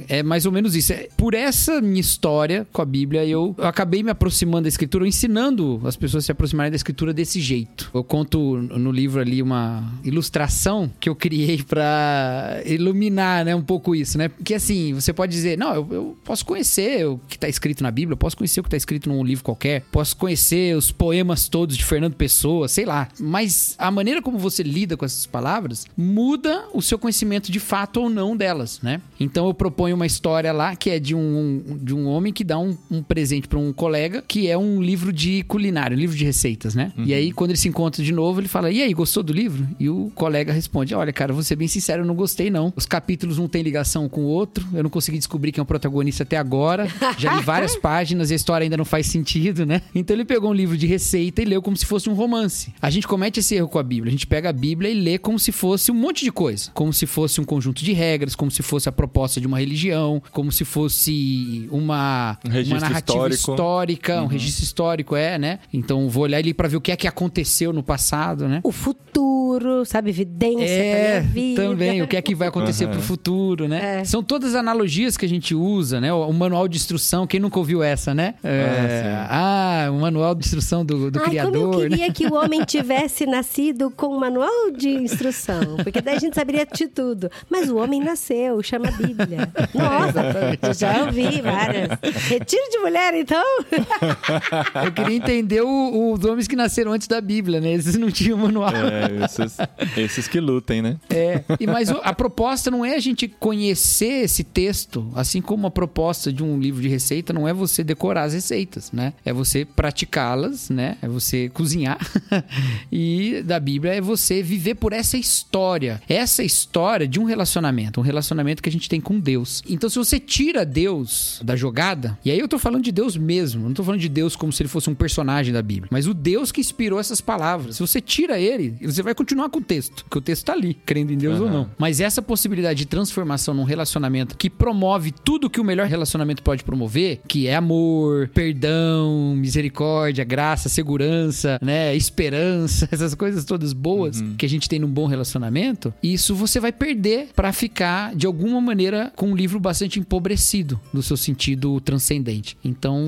é mais ou menos isso. É, por essa minha história com a Bíblia, eu, eu acabei me aproximando da Escritura, ensinando as pessoas a se aproximarem da Escritura desse jeito. Eu conto no livro ali uma ilustração que eu criei para iluminar, né, um pouco isso, né? Porque assim, você pode dizer, não, eu, eu posso conhecer o que está escrito na Bíblia, posso conhecer o que está escrito num livro qualquer, posso conhecer os poemas todos de Fernando Pessoa, sei lá. Mas a maneira como você lida com essas palavras muda o seu conhecimento de fato ou não delas, né? Então eu proponho uma história lá que é de um, de um homem que dá um, um presente para um colega, que é um livro de culinária, um livro de receitas, né? Uhum. E aí, quando ele se encontra de novo, ele fala: E aí, gostou do livro? E o colega responde: Olha, cara, vou ser bem sincero, eu não gostei, não. Os capítulos não têm ligação com o outro, eu não consegui descobrir quem é o protagonista até agora. Já li várias páginas e a história ainda não faz sentido, né? Então ele pegou um livro de receita e leu como se fosse um romance. A gente comete esse erro com a Bíblia. A gente pega a Bíblia e lê como se fosse um monte de coisa. Como se fosse um conjunto de regras, como se fosse a proposta de uma religião, como se fosse uma, um uma narrativa histórico. histórica, uhum. um registro histórico, é, né? Então vou olhar ali para ver o que é que aconteceu no passado, né? O futuro, sabe? Evidência é, também. O que é que vai acontecer uhum. pro futuro, né? É. São todas analogias que a gente usa, né? O, o, manual de instrução, quem nunca ouviu essa, né? É, ah, o manual de instrução do, do Ai, criador. Como eu queria né? que o homem tivesse nascido com um manual de instrução, porque daí a gente saberia de tudo. Mas o homem nasceu, chama Bíblia. Nossa, já ouvi várias. Retiro de mulher, então? eu queria entender o, os homens que nasceram antes da Bíblia, né? Eles não tinham manual. É, esses, esses que lutem, né? É. E, mas a proposta não é a gente conhecer esse texto, assim como a proposta de um livro de receita não é você decorar as receitas, né? É você praticá-las, né? É você cozinhar. e da Bíblia é você viver por essa história. Essa história de um relacionamento, um relacionamento que a gente tem com Deus. Então, se você tira Deus da jogada, e aí eu tô falando de Deus mesmo, não tô falando de Deus como se ele fosse um personagem da Bíblia, mas o Deus que inspirou essas palavras. Se você tira ele, você vai continuar com o texto, porque o texto tá ali, crendo em Deus uhum. ou não. Mas essa possibilidade de transformação num relacionamento que promove tudo que o melhor relacionamento pode promover, que é amor, perdão, misericórdia, graça, segurança, né, esperança, essas coisas todas boas uhum. que a gente tem num bom relacionamento, isso você vai perder para ficar de alguma maneira com um livro bastante empobrecido no seu sentido transcendente. Então,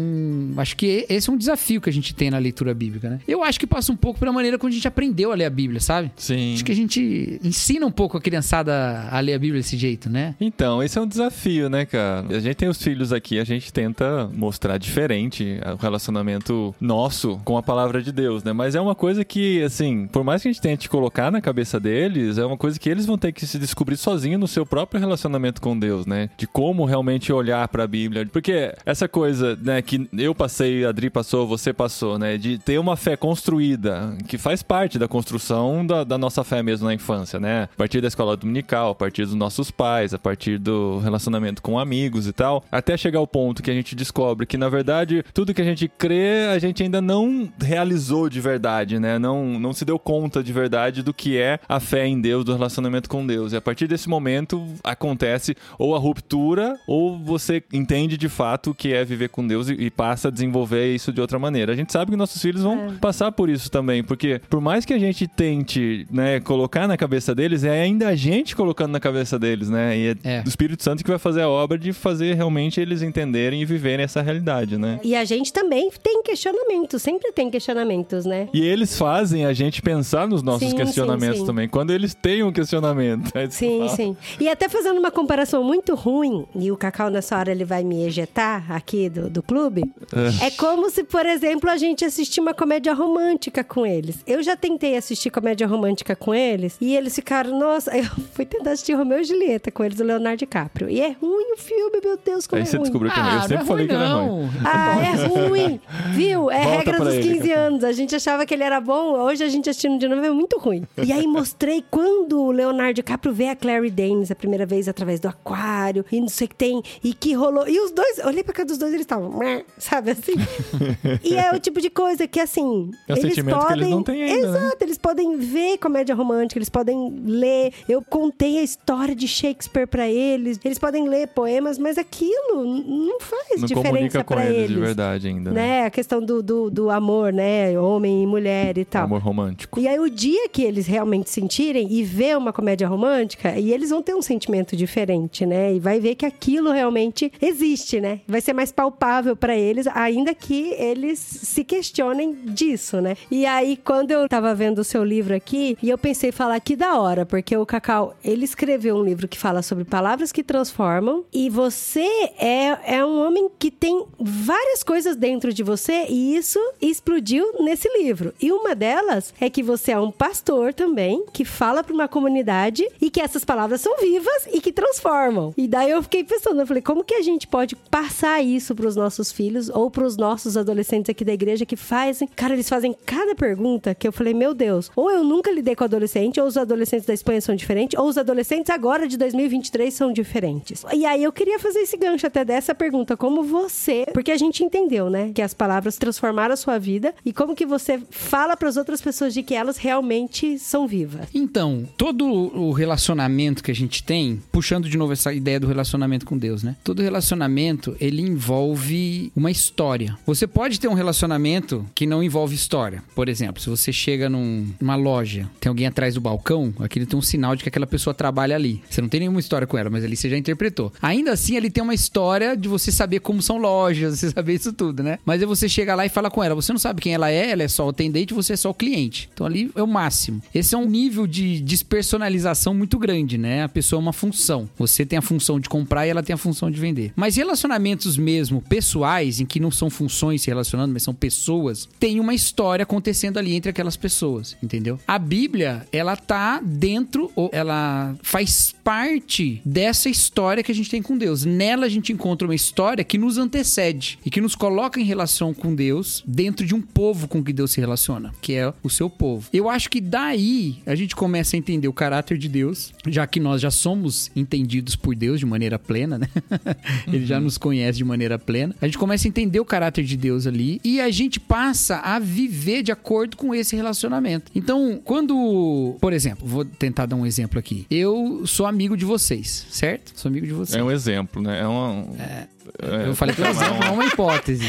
acho que esse é um desafio que a gente tem na leitura bíblica, né? Eu acho que passa um pouco pela maneira como a gente aprendeu a ler a Bíblia, sabe? Sim. Acho que a gente ensina um pouco a criançada a ler a Bíblia desse jeito, né? Então, esse é um desafio, né, cara? A gente tem os filhos aqui, a gente tenta mostrar diferente o relacionamento nosso com a palavra de Deus, né? Mas é uma coisa que, assim, por mais que a gente tente colocar na cabeça deles, é uma coisa que eles vão ter que se descobrir sozinhos no seu próprio relacionamento com Deus, né? De como realmente olhar para a Bíblia. Porque essa coisa, né, que eu passei, a Adri passou, você passou, né? De ter uma fé construída, que faz parte da construção da, da nossa fé mesmo na infância, né? A partir da escola dominical, a partir dos nossos pais, a partir do relacionamento com amigos e tal, até chegar ao ponto que a gente descobre que, na verdade, tudo que a gente crê, a gente ainda não realizou de verdade, né? Não, não se deu conta de verdade do que é a fé em Deus, do relacionamento com Deus. E a partir desse momento acontece ou a ruptura, ou você entende de fato o que é viver com Deus e, e passa a desenvolver isso de outra maneira. A gente sabe que nossos filhos vão é. passar por isso também, porque por mais que a gente tente, né, colocar na cabeça deles, é ainda a gente colocando na cabeça deles, né? E é, é. do Espírito Santo que vai fazer a obra de fazer realmente eles entenderem e viverem essa realidade, né? E a gente também tem questionamentos, sempre tem questionamentos, né? E eles fazem a gente pensar nos nossos sim, questionamentos sim, sim. também, quando eles têm um questionamento. Sim, sim. E até fazendo uma comparação muito ruim, e o Cacau nessa hora ele vai me ejetar aqui do, do clube, é. é como se, por exemplo, a gente assistir uma comédia romântica com eles. Eu já tentei assistir comédia romântica com eles, e eles ficaram, nossa, eu fui tentar assistir Romeu e Julieta com eles, do Leonardo DiCaprio. E é ruim o filme, meu Deus, como Aí é você ruim. descobriu que é ruim. Eu ah, sempre é falei ruim, que era ruim. Ah, é ruim. Viu? É Volta regra dos ele. 15 anos. A gente achava que ele era bom, hoje a gente assistindo de novo é muito ruim. E aí mostrei quando o Leonardo DiCaprio vê a Clary Danes a primeira vez através do aquário, e não sei o que tem, e que rolou. E os dois, olhei pra cá dos dois, eles estavam, sabe assim? e é o tipo de coisa que, assim. É um eles podem. que eles não têm ainda, né? Exato, eles podem ver comédia romântica, eles podem ler. Eu contei a história de Shakespeare pra eles, eles podem ler poemas, mas aquilo não faz Não diferença pra eles, eles. de verdade ainda, né? Né? A questão do, do, do amor, né? Homem e mulher e tal. Amor romântico. E aí, o dia que eles realmente sentirem e ver uma comédia romântica, e eles vão ter um sentimento diferente, né? E vai ver que aquilo realmente existe, né? Vai ser mais palpável pra eles, ainda que eles se questionem disso, né? E aí, quando eu tava vendo o seu livro aqui, e eu pensei falar que da hora, porque o Cacau, ele escreveu um livro que fala sobre palavras que transformam, e você é, é um homem que tem várias coisas dentro de você, e isso explodiu nesse livro. E uma delas é que você é um pastor também, que fala para uma comunidade e que essas palavras são vivas e que transformam. E daí eu fiquei pensando, eu falei, como que a gente pode passar isso para os nossos filhos ou para os nossos adolescentes aqui da igreja que fazem, cara, eles fazem cada pergunta que eu falei, meu Deus, ou eu nunca lidei com adolescente, ou os adolescentes da Espanha são diferentes, ou os adolescentes agora de 2023 são diferentes. E aí eu queria fazer esse gancho até dessa pergunta, como você, porque a gente entendeu, né, que as palavras transformaram a sua vida e como que você fala para as outras pessoas de que elas realmente são vivas. Então, todo o relacionamento que a gente tem, puxando de novo essa ideia do relacionamento com Deus, né? Todo relacionamento, ele envolve uma história. Você pode ter um relacionamento que não envolve história. Por exemplo, se você chega num- numa loja, tem alguém atrás do balcão, aquele tem um sinal de que aquela pessoa trabalha ali. Você não tem nenhuma história com ela, mas ali você já interpretou. Ainda assim, ele tem uma história de você saber como são lojas, você saber isso tudo, né? Mas aí você chega lá e fala com ela, você não sabe quem ela é, ela é só o atendente, você é só o cliente. Então ali é o máximo. Esse é um nível de despersonalização muito grande, né? A pessoa é uma função. Você tem a função de comprar e ela tem a função de vender. Mas relacionamentos mesmo pessoais, em que não são funções se relacionando, mas são pessoas, tem uma história acontecendo ali entre aquelas pessoas, entendeu? A Bíblia, ela tá dentro, ou ela faz parte dessa história que a gente tem com Deus. Nela a gente encontra uma história que nos antecede e que nos coloca em relação com Deus dentro de um povo com que Deus se relaciona, que é o seu povo. Eu acho que daí a gente começa a entender o caráter de Deus, já que nós já somos entendidos por Deus de maneira plena, né? Ele já nos conhece de maneira plena. A gente começa a entender o caráter de Deus ali e a gente passa a viver de acordo com esse relacionamento. Então, quando, por exemplo, vou tentar dar um exemplo aqui. Eu sou amigo de vocês, certo? Sou amigo de vocês. É um exemplo, né? É uma. Eu falei que é um exemplo, não uma hipótese.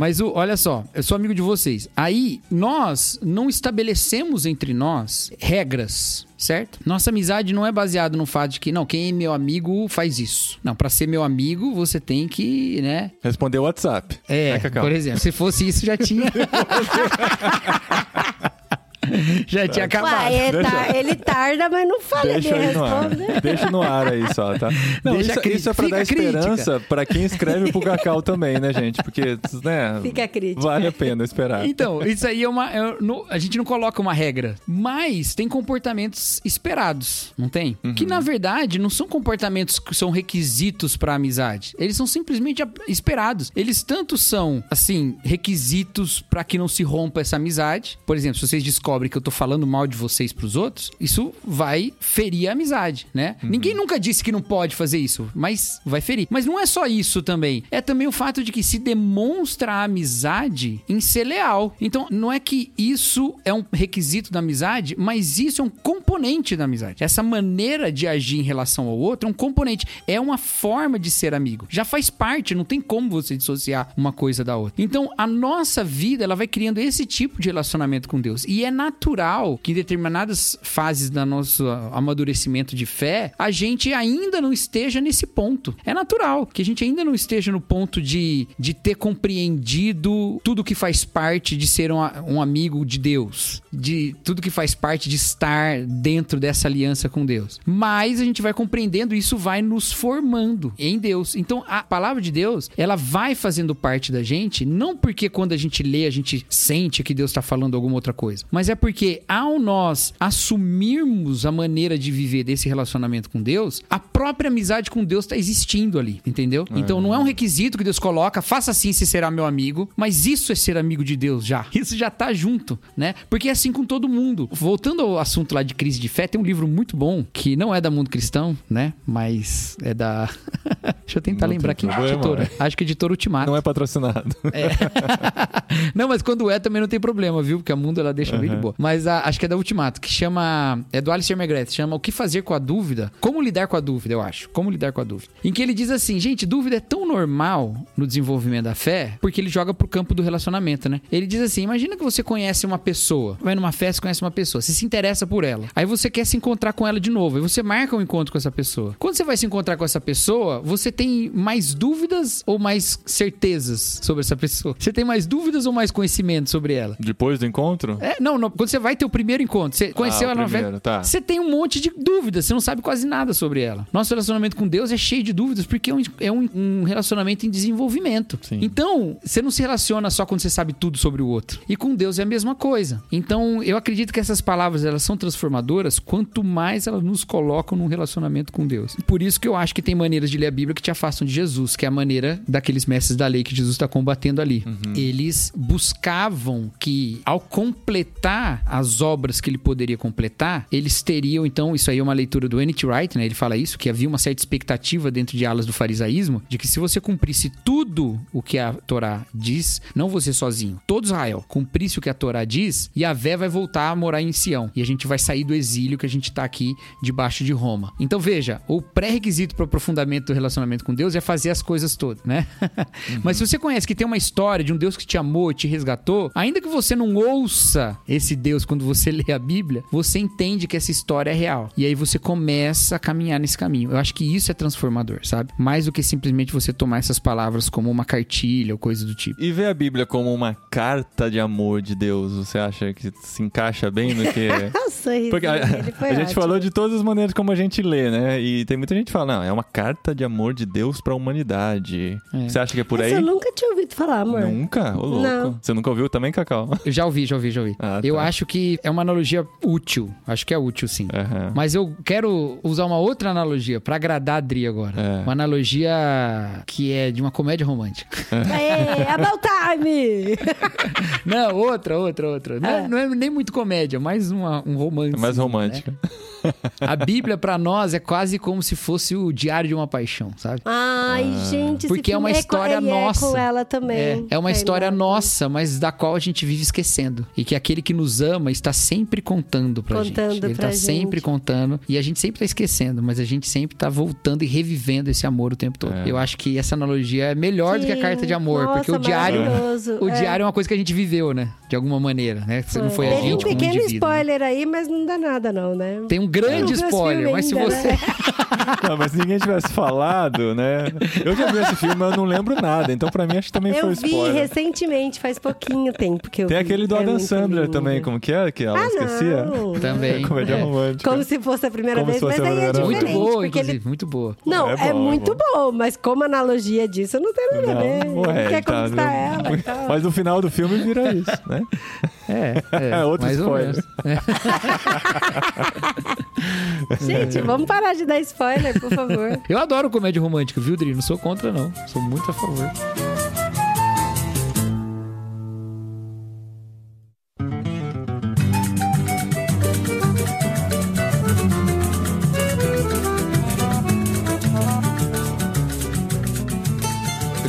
Mas o- olha só, eu sou amigo de vocês. Aí nós não estabelecemos entre nós regras, certo? Nossa amizade não é baseada no fato de que, não, quem é meu amigo faz isso. Não, pra ser meu amigo, você tem que, né? Responder o WhatsApp. É, Cacau? por exemplo, se fosse isso já tinha. já tinha acabado. Uai, ele, tar- ele tarda, mas não falha Deixa de aí no ar. responder. Deixa no ar aí só, tá? Não, Deixa isso, crítica. isso é pra dar a crítica. esperança pra quem escreve pro Cacau também, né, gente? Porque, né? Fica a crítica. Vale a pena esperar. Então, isso aí é uma. é- no- a gente não coloca uma regra, mas tem comportamentos esperados, não tem? Que na verdade não são comportamentos que são requisitos pra amizade. Eles são simplesmente esperados. Eles tanto são, assim, requisitos pra que não se rompa essa amizade. Por exemplo, se vocês descobrem que eu tô falando mal de vocês pros outros, isso vai ferir a amizade, né? Ninguém nunca disse que não pode fazer isso, mas vai ferir. Mas não é só isso também. É também o fato de que se demonstra a amizade em ser leal. Então, não é que isso é um requisito da amizade, mas isso é um componente da amizade. Essa maneira de agir em relação ao outro é um componente, é uma forma de ser amigo. Já faz parte, não tem como você dissociar uma coisa da outra. Então, a nossa vida, ela vai criando esse tipo de relacionamento com Deus. E é natural que em determinadas fases do nosso amadurecimento de fé, a gente ainda não esteja nesse ponto. É natural que a gente ainda não esteja no ponto de, de ter compreendido tudo que faz parte de ser um, um amigo de Deus, de tudo que faz parte de estar dentro dessa aliança com Deus. Mas a gente vai compreendendo isso vai nos formando em Deus. Então a palavra de Deus, ela vai fazendo parte da gente, não porque quando a gente lê a gente sente que Deus está falando alguma outra coisa, mas é porque ao nós assumirmos a maneira de viver desse relacionamento com Deus, a própria amizade com Deus está existindo ali, entendeu? Então não é um requisito que Deus coloca, faça assim se será meu amigo, mas isso é ser amigo de Deus já. Isso já tá junto, né? Porque é assim com todo mundo. Voltando ao assunto lá de crise de fé, tem um livro muito bom que não é da Mundo Cristão, né? Mas é da Deixa eu tentar Não lembrar quem é a editora. Acho que é editora Ultimato. Não é patrocinado. não, mas quando é também não tem problema, viu? Porque a Mundo ela deixa bem de boa. Mas a- acho que é da Ultimato, que chama. É do Alistair McGrath, chama O que fazer com a dúvida? Como lidar com a dúvida, eu acho. Como lidar com a dúvida. Em que ele diz assim, gente, dúvida é tão normal no desenvolvimento da fé, porque ele joga pro campo do relacionamento, né? Ele diz assim: imagina que você conhece uma pessoa, vai numa festa, conhece uma pessoa, você se interessa por ela. Aí você quer se encontrar com ela de novo, aí você marca um encontro com essa pessoa. Quando você vai se encontrar com essa pessoa, você tem mais dúvidas ou mais certezas sobre essa pessoa? Você tem mais dúvidas ou mais conhecimento sobre ela? Depois do encontro? É, não, não. Quando você vai ter o primeiro encontro, você conheceu Ah, ela na primeiro, festa, tá. você tem um monte de dúvidas, você não sabe quase nada sobre ela. Nosso relacionamento com Deus é cheio de dúvidas, porque é um, é um- um relacionamento em desenvolvimento. Sim. Então, você não se relaciona só quando você sabe tudo sobre o outro. E com Deus é a mesma coisa. Então, eu acredito que essas palavras, elas são transformadoras quanto mais elas nos colocam num relacionamento com Deus. Por isso que eu acho que tem maneiras de ler a Bíblia que te afastam de Jesus, que é a maneira daqueles mestres da lei que Jesus está combatendo ali. Eles buscavam que, ao completar as obras que ele poderia completar, eles teriam, então, isso aí é uma leitura do N.T. Wright, né? Ele fala isso, que havia uma certa expectativa dentro de alas do farisaísmo, de que se você cumprisse tudo o que a Torá diz, não você sozinho, todo Israel, cumprisse o que a Torá diz, Yahvé vai voltar a morar em Sião. E a gente vai sair do exílio que a gente tá aqui debaixo de Roma. Então veja, o pré-requisito para o aprofundamento do relacionamento com Deus é fazer as coisas todas, né? Mas se você conhece que tem uma história de um Deus que te amou e te resgatou, ainda que você não ouça esse Deus quando você lê a Bíblia, você entende que essa história é real. E aí você começa a caminhar nesse caminho. Eu acho que isso é transformador, sabe? Mais do que simplesmente você tomar essas palavras como uma cartilha ou coisa do tipo. E ver a Bíblia como uma carta de amor de Deus, você acha que se encaixa bem no que. O Porque a, foi a gente falou de todas as maneiras como a gente lê, né? E tem muita gente que fala, não, é uma carta de amor amor de Deus pra humanidade. É. Você acha que é por Essa aí? eu nunca tinha ouvido falar, amor. Nunca? Ô, louco. Não. Você nunca ouviu também, Cacau? Eu já ouvi, já ouvi, já ouvi. Ah, Eu tá. acho que é uma analogia útil. Acho que é útil, sim. Aham. Mas eu quero usar uma outra analogia pra agradar a Adri agora. É. Uma analogia que é de uma comédia romântica. Aê, about time! Não, outra, outra, outra. Não, é, É. não é nem muito comédia, mais uma, um romance. É mais né? A Bíblia pra nós é quase como se fosse o diário de uma paixão, sabe? Ai, gente, esse Porque é uma filme história com, ele nossa. É com ela também. É, é uma Ai, história não. nossa, mas da qual a gente vive esquecendo. E que aquele que nos ama está sempre contando pra Contando gente. Ele pra tá gente. sempre contando. E a gente sempre tá esquecendo, mas a gente sempre tá voltando e revivendo esse amor o tempo todo. É. Eu acho que essa analogia é melhor do que a Sim. carta de amor. Nossa, porque o diário. maravilhoso. O É. diário é uma coisa que a gente viveu, né? De alguma maneira, né? Você não foi a Teve gente um como pequeno indivíduo. né? spoiler aí, mas não dá nada não, né? Tem um grande Eu vi spoiler, mas se você. né? Não, mas se ninguém tivesse falado, né? Eu já vi esse filme, mas eu não lembro nada. Então, pra mim, acho que também Eu foi vi spoiler. recentemente, faz pouquinho tempo que eu Tem vi. aquele do É Adam Sandler também, como que é? Que ela Ah, esquecia? não. Também. Comédia É. romântica. Como se fosse a primeira Como vez, mas a aí é diferente. Muito boa, porque ele... inclusive, muito boa. Não, É é, bom, é muito bom. mas como analogia disso, não tem nada a ver. Ué, quer tá, conquistar não- ela. Mas no final do filme vira isso, né? É, é. É, outro mais ou spoiler. menos. Gente, vamos parar de dar spoiler, por favor. Eu adoro comédia romântica, viu, Dri? Não sou contra, não. Sou muito a favor.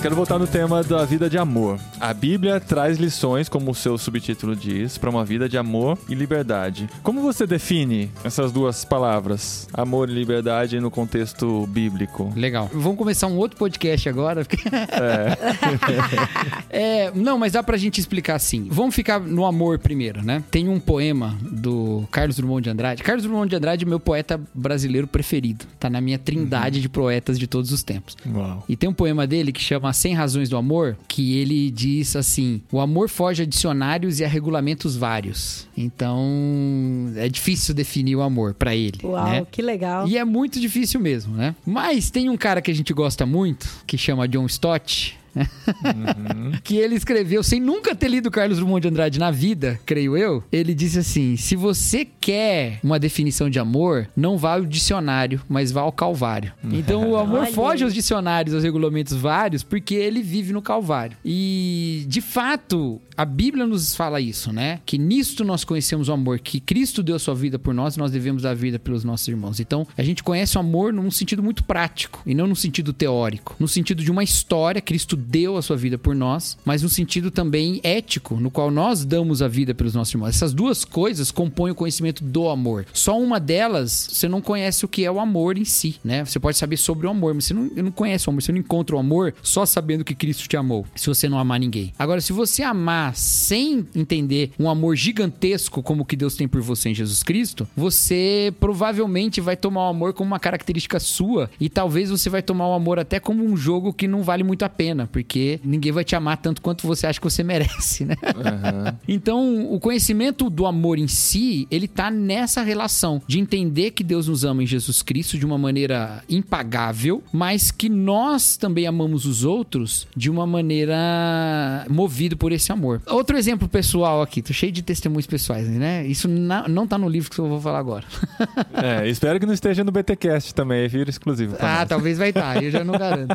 Quero voltar no tema da vida de amor. A Bíblia traz lições, como o seu subtítulo diz, para uma vida de amor e liberdade. Como você define essas duas palavras, amor e liberdade, no contexto bíblico? Legal. Vamos começar um outro podcast agora. porque- É, não, mas dá pra gente explicar assim. Vamos ficar no amor primeiro, né? Tem um poema do Carlos Drummond de Andrade. Carlos Drummond de Andrade é meu poeta brasileiro preferido. Tá na minha trindade de poetas de todos os tempos. Uau. E tem um poema dele que chama 100 Razões do Amor, que ele diz assim: O amor foge a dicionários e a regulamentos vários. Então, é difícil definir o amor pra ele, Uau, né? que legal. E é muito difícil mesmo, né? Mas tem um cara que a gente gosta muito, que chama John Stott. que ele escreveu sem nunca ter lido Carlos Drummond de Andrade na vida, creio eu. Ele disse assim: se você quer uma definição de amor, não vá ao dicionário, mas vá ao Calvário. Então o amor Olha foge aos dicionários, aos regulamentos vários, porque ele vive no Calvário. E de fato, a Bíblia nos fala isso, né? Que nisto nós conhecemos o amor, que Cristo deu a sua vida por nós e nós devemos dar a vida pelos nossos irmãos. Então, a gente conhece o amor num sentido muito prático e não num sentido teórico. No sentido de uma história, Cristo deu a sua vida por nós, mas no sentido também ético, no qual nós damos a vida pelos nossos irmãos. Essas duas coisas compõem o conhecimento do amor. Só uma delas, você não conhece o que é o amor em si, né? Você pode saber sobre o amor, mas você não, não conhece o amor, você não encontra o amor só sabendo que Cristo te amou, se você não amar ninguém. Agora, se você amar sem entender um amor gigantesco como o que Deus tem por você em Jesus Cristo, você provavelmente vai tomar o amor como uma característica sua e talvez você vai tomar o amor até como um jogo que não vale muito a pena, porque ninguém vai te amar tanto quanto você acha que você merece, né? Aham. Então, o conhecimento do amor em si, ele tá nessa relação de entender que Deus nos ama em Jesus Cristo de uma maneira impagável, mas que nós também amamos os outros de uma maneira movido por esse amor. Outro exemplo pessoal aqui, tô cheio de testemunhos pessoais, né? Isso na- não tá no livro que eu vou falar agora. É, espero que não esteja no BTcast também, vira exclusivo. Ah, nós. talvez vai estar, eu já não garanto.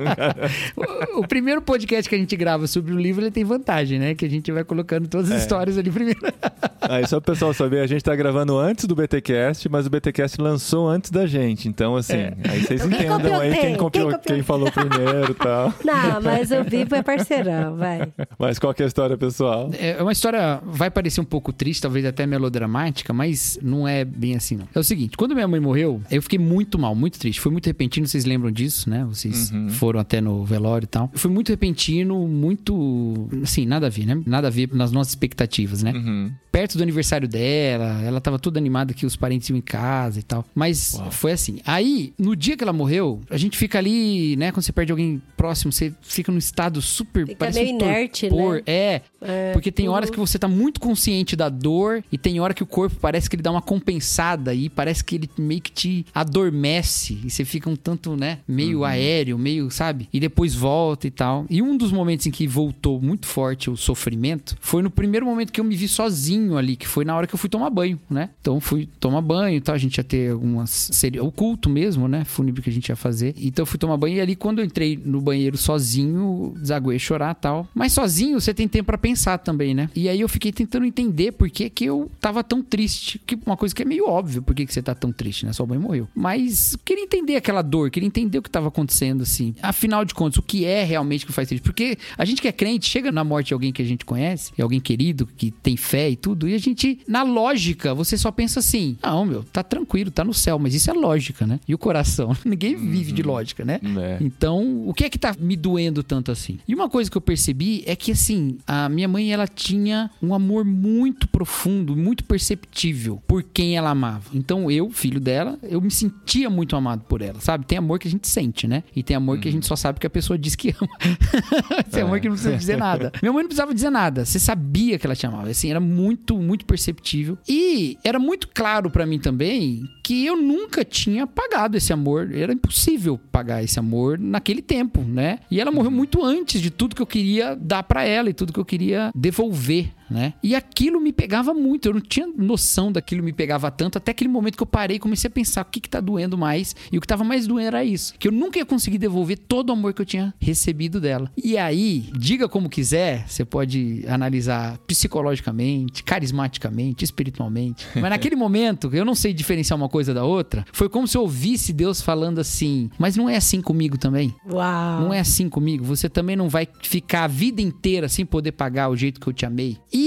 o, o primeiro podcast que a gente grava sobre o livro, ele tem vantagem, né? Que a gente vai colocando todas as É. histórias ali primeiro. Aí só pro pessoal saber, a gente tá gravando antes do BTcast, mas o BTcast lançou antes da gente. Então, assim, É. aí vocês Quem entendam aí quem? quem, copiou, Quem copiou quem falou primeiro e tal. Não, mas o Vivo é parceirão, vai. Mas qual que é a história, pessoal? É uma história, vai parecer um pouco triste, talvez até melodramática, mas não é bem assim, não. É o seguinte, quando minha mãe morreu, eu fiquei muito mal, muito triste. Foi muito repentino, vocês lembram disso, né? Vocês Uhum. foram até no velório e tal. Foi muito repentino, muito... Assim, nada a ver, né? Nada a ver nas nossas expectativas, né? Uhum. perto do aniversário dela, ela tava toda animada que os parentes iam em casa e tal. Mas Uau. foi assim. Aí, no dia que ela morreu, a gente fica ali, né? Quando você perde alguém próximo, você fica num estado super. Fica parece meio um inerte, torpor. né? É, É, porque tem horas que você tá muito consciente da dor e tem hora que o corpo parece que ele dá uma compensada e parece que ele meio que te adormece e você fica um tanto, né, meio aéreo, meio, sabe? E depois volta e tal. E um dos momentos em que voltou muito forte o sofrimento foi no primeiro momento que eu me vi sozinho ali, que foi na hora que eu fui tomar banho, né? Então fui tomar banho e tal, a gente ia ter algumas seria o culto mesmo, né, fúnebre que a gente ia fazer. Então fui tomar banho e ali quando eu entrei no banheiro sozinho, desaguei chorar tal. Mas sozinho você tem tempo pra pensar também, né? E aí eu fiquei tentando entender por que, que eu tava tão triste. Que uma coisa que é meio óbvio, por que, que você tá tão triste, né? Sua mãe morreu. Mas queria entender aquela dor, queria entender o que tava acontecendo, assim. Afinal de contas, o que é realmente que faz triste? Porque a gente que é crente, chega na morte de alguém que a gente conhece, e alguém querido, que tem fé e tudo, e a gente, na lógica, você só pensa assim: não, meu, tá tranquilo, tá no céu, mas isso é lógica, né? E o coração? Ninguém vive de lógica, né? É. Então, o que é que tá me doendo tanto assim? E uma coisa que eu percebi é que, assim, a minha mãe, ela tinha um amor muito profundo, muito perceptível por quem ela amava. Então, eu, filho dela, eu me sentia muito amado por ela, sabe? Tem amor que a gente sente, né? E tem amor que a gente só sabe que a pessoa diz que ama. tem amor que não precisa dizer nada. Minha mãe não precisava dizer nada. Você sabia que ela te amava. Assim, era muito, muito perceptível. E era muito claro pra mim também que eu nunca tinha pagado esse amor. Era impossível pagar esse amor naquele tempo, né? E ela morreu muito antes de tudo que eu queria dar pra ela e tudo que eu queria devolver. Né? E aquilo me pegava muito, eu não tinha noção daquilo me pegava tanto, até aquele momento que eu parei e comecei a pensar o que que tá doendo mais, e o que tava mais doendo era isso, que eu nunca ia conseguir devolver todo o amor que eu tinha recebido dela. E aí, diga como quiser, você pode analisar psicologicamente, carismaticamente, espiritualmente, mas naquele momento, eu não sei diferenciar uma coisa da outra, foi como se eu ouvisse Deus falando assim, mas não é assim comigo também? Uau. Não é assim comigo. Você também não vai ficar a vida inteira sem poder pagar o jeito que eu te amei. E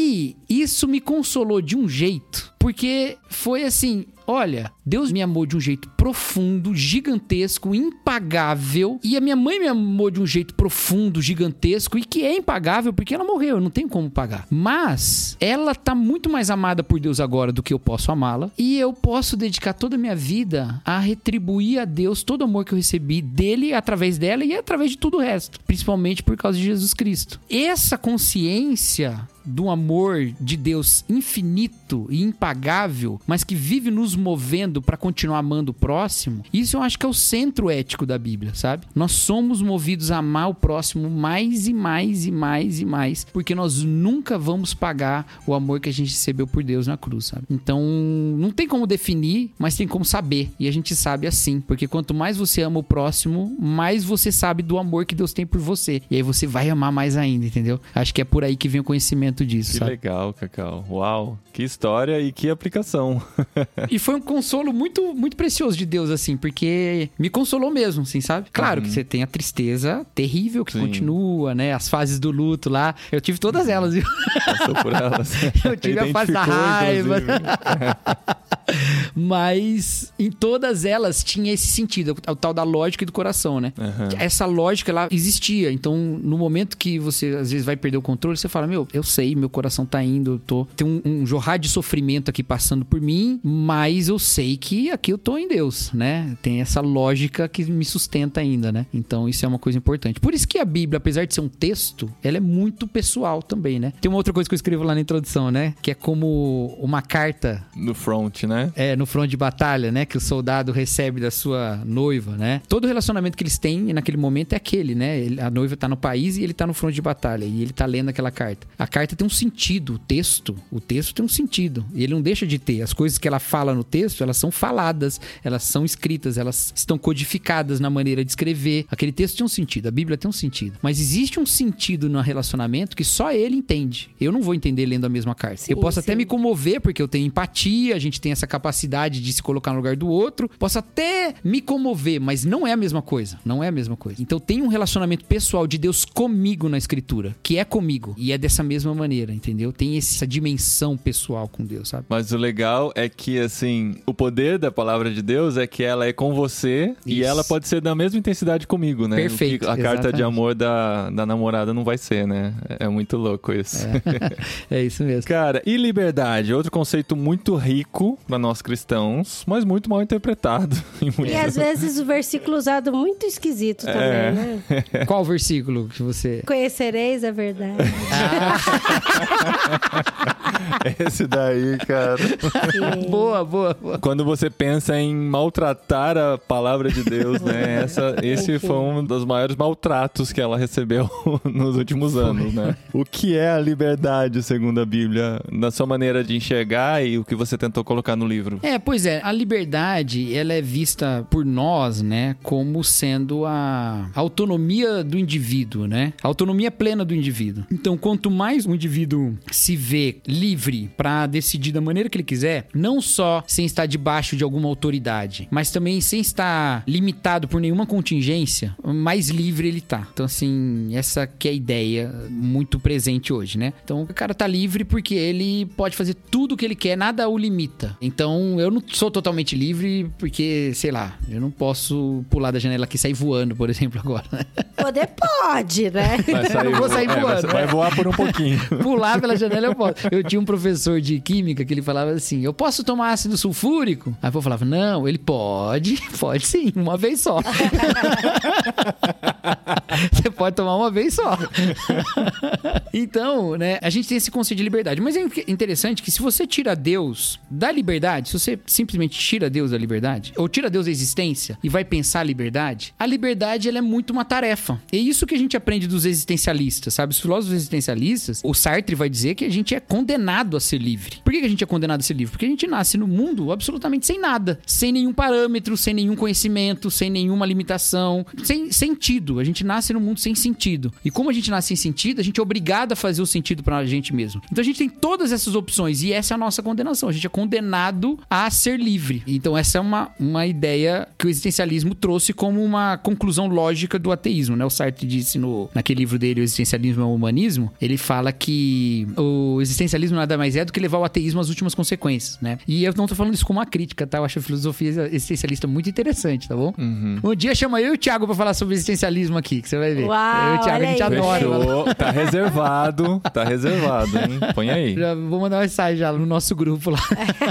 isso me consolou de um jeito, porque foi assim. Olha, Deus me amou de um jeito profundo, gigantesco, impagável. E a minha mãe me amou de um jeito profundo, gigantesco e que é impagável porque ela morreu, eu não tenho como pagar. Mas ela tá muito mais amada por Deus agora do que eu posso amá-la. E eu posso dedicar toda a minha vida a retribuir a Deus todo o amor que eu recebi dele, através dela e através de tudo o resto. Principalmente por causa de Jesus Cristo. Essa consciência do amor de Deus infinito e impagável, mas que vive nos movendo para continuar amando o próximo, isso eu acho que é o centro ético da Bíblia, sabe? Nós somos movidos a amar o próximo mais e mais e mais e mais, porque nós nunca vamos pagar o amor que a gente recebeu por Deus na cruz, sabe? Então, não tem como definir, mas tem como saber. E a gente sabe assim, porque quanto mais você ama o próximo, mais você sabe do amor que Deus tem por você. E aí você vai amar mais ainda, entendeu? Acho que é por aí que vem o conhecimento disso, Que sabe? legal, Cacau. Uau, que história e que aplicação. E foi um consolo muito, muito precioso de Deus, assim, porque me consolou mesmo, assim, sabe? Claro que você tem a tristeza terrível que Sim. continua, né? As fases do luto lá. Eu tive todas elas, viu? Passou por elas. Eu tive a fase da raiva. Mas em todas elas tinha esse sentido, o tal da lógica e do coração, né? Aham. Essa lógica, ela existia. Então, no momento que você, às vezes, vai perder o controle, você fala, meu, eu sei, meu coração tá indo, eu tô... Tem um, um jorrar de sofrimento aqui passando por mim, mas eu sei que aqui eu tô em Deus, né? Tem essa lógica que me sustenta ainda, né? Então, isso é uma coisa importante. Por isso que a Bíblia, apesar de ser um texto, ela é muito pessoal também, né? Tem uma outra coisa que eu escrevo lá na introdução, né? Que é como uma carta No front, né? é, no front de batalha, né? Que o soldado recebe da sua noiva, né? Todo relacionamento que eles têm naquele momento é aquele, né? A noiva tá no país e ele tá no front de batalha. E ele tá lendo aquela carta. A carta tem um sentido, o texto, o texto tem um sentido. E ele não deixa de ter. As coisas que ela fala no texto, elas são faladas, elas são escritas, elas estão codificadas na maneira de escrever. Aquele texto tem um sentido, a Bíblia tem um sentido. Mas existe um sentido no relacionamento que só ele entende. Eu não vou entender lendo a mesma carta. eu Sim, posso até sim. me comover, porque eu tenho empatia, a gente tem essa capacidade de se colocar no lugar do outro. Posso até me comover, mas não é a mesma coisa. Não é a mesma coisa. Então tem um relacionamento pessoal de Deus comigo na escritura, que é comigo. E é dessa mesma maneira, entendeu? Tem essa dimensão pessoal com Deus, sabe? Mas o legal é que, assim, o poder da palavra de Deus é que ela é com você e Isso. ela pode ser da mesma intensidade comigo, né? Perfeito, a carta de exatamente. amor da, da namorada não vai ser, né? É muito louco isso. É isso mesmo. Cara, e liberdade? Outro conceito muito rico para nós cristãos, mas muito mal interpretado. em E às vezes o versículo usado muito esquisito também, É. né? Qual versículo que você. Conhecereis a verdade. Esse daí, cara. Sim. Boa, boa, boa. Quando você pensa em maltratar a palavra de Deus, né? Essa, esse foi um dos maiores maltratos que ela recebeu nos últimos anos, né? O que é a liberdade, segundo a Bíblia, na sua maneira de enxergar e o que você tentou colocar no livro? É, pois é, a liberdade, ela é vista por nós, né, como sendo a autonomia do indivíduo, né? A autonomia plena do indivíduo. Então, quanto mais o indivíduo se vê livre para decidir da maneira que ele quiser, não só sem estar debaixo de alguma autoridade, mas também sem estar limitado por nenhuma contingência, mais livre ele tá. Então, assim, essa que é a ideia muito presente hoje, né? Então, o cara tá livre porque ele pode fazer tudo o que ele quer, nada o limita. Então, eu não sou totalmente livre porque, sei lá, eu não posso pular da janela aqui e sair voando, por exemplo, agora. Poder pode, né? Vai Eu não vou sair vai- voando, vai né? voar por um pouquinho. Pular pela janela eu posso. Eu tinha um professor de química que ele falava assim: Eu posso tomar ácido sulfúrico? Aí eu falava: Não, ele pode, pode sim, uma vez só. Você pode tomar uma vez só. então, né, a gente tem esse conceito de liberdade. Mas é interessante que se você tira Deus da liberdade, se você simplesmente tira Deus da liberdade, ou tira Deus da existência e vai pensar a liberdade, a liberdade ela é muito uma tarefa. É isso que a gente aprende dos existencialistas, sabe? Os filósofos existencialistas, o Sartre vai dizer que a gente é condenado a ser livre. Por que a gente é condenado a ser livre? Porque a gente nasce no mundo absolutamente sem nada, sem nenhum parâmetro, sem nenhum conhecimento, sem nenhuma limitação, sem sentido. A gente nasce no mundo sem sentido. E como a gente nasce sem sentido, a gente é obrigado a fazer o sentido pra gente mesmo. Então a gente tem todas essas opções e essa é a nossa condenação. A gente é condenado a ser livre. Então essa é uma, uma ideia que o existencialismo trouxe como uma conclusão lógica do ateísmo, né? O Sartre disse no, naquele livro dele, O Existencialismo é o Humanismo, ele fala que o existencialismo nada mais é do que levar o ateísmo às últimas consequências, né? E eu não tô falando isso como uma crítica, tá? Eu acho a filosofia existencialista muito interessante, tá bom? Um dia chama eu e o Thiago pra falar sobre existencialisho aqui, que você vai ver. Uau, eu e o Thiago, a gente aí. adora. Fechou. Tá reservado. Tá reservado, hein? Põe aí. Já vou mandar uma mensagem já no nosso grupo lá.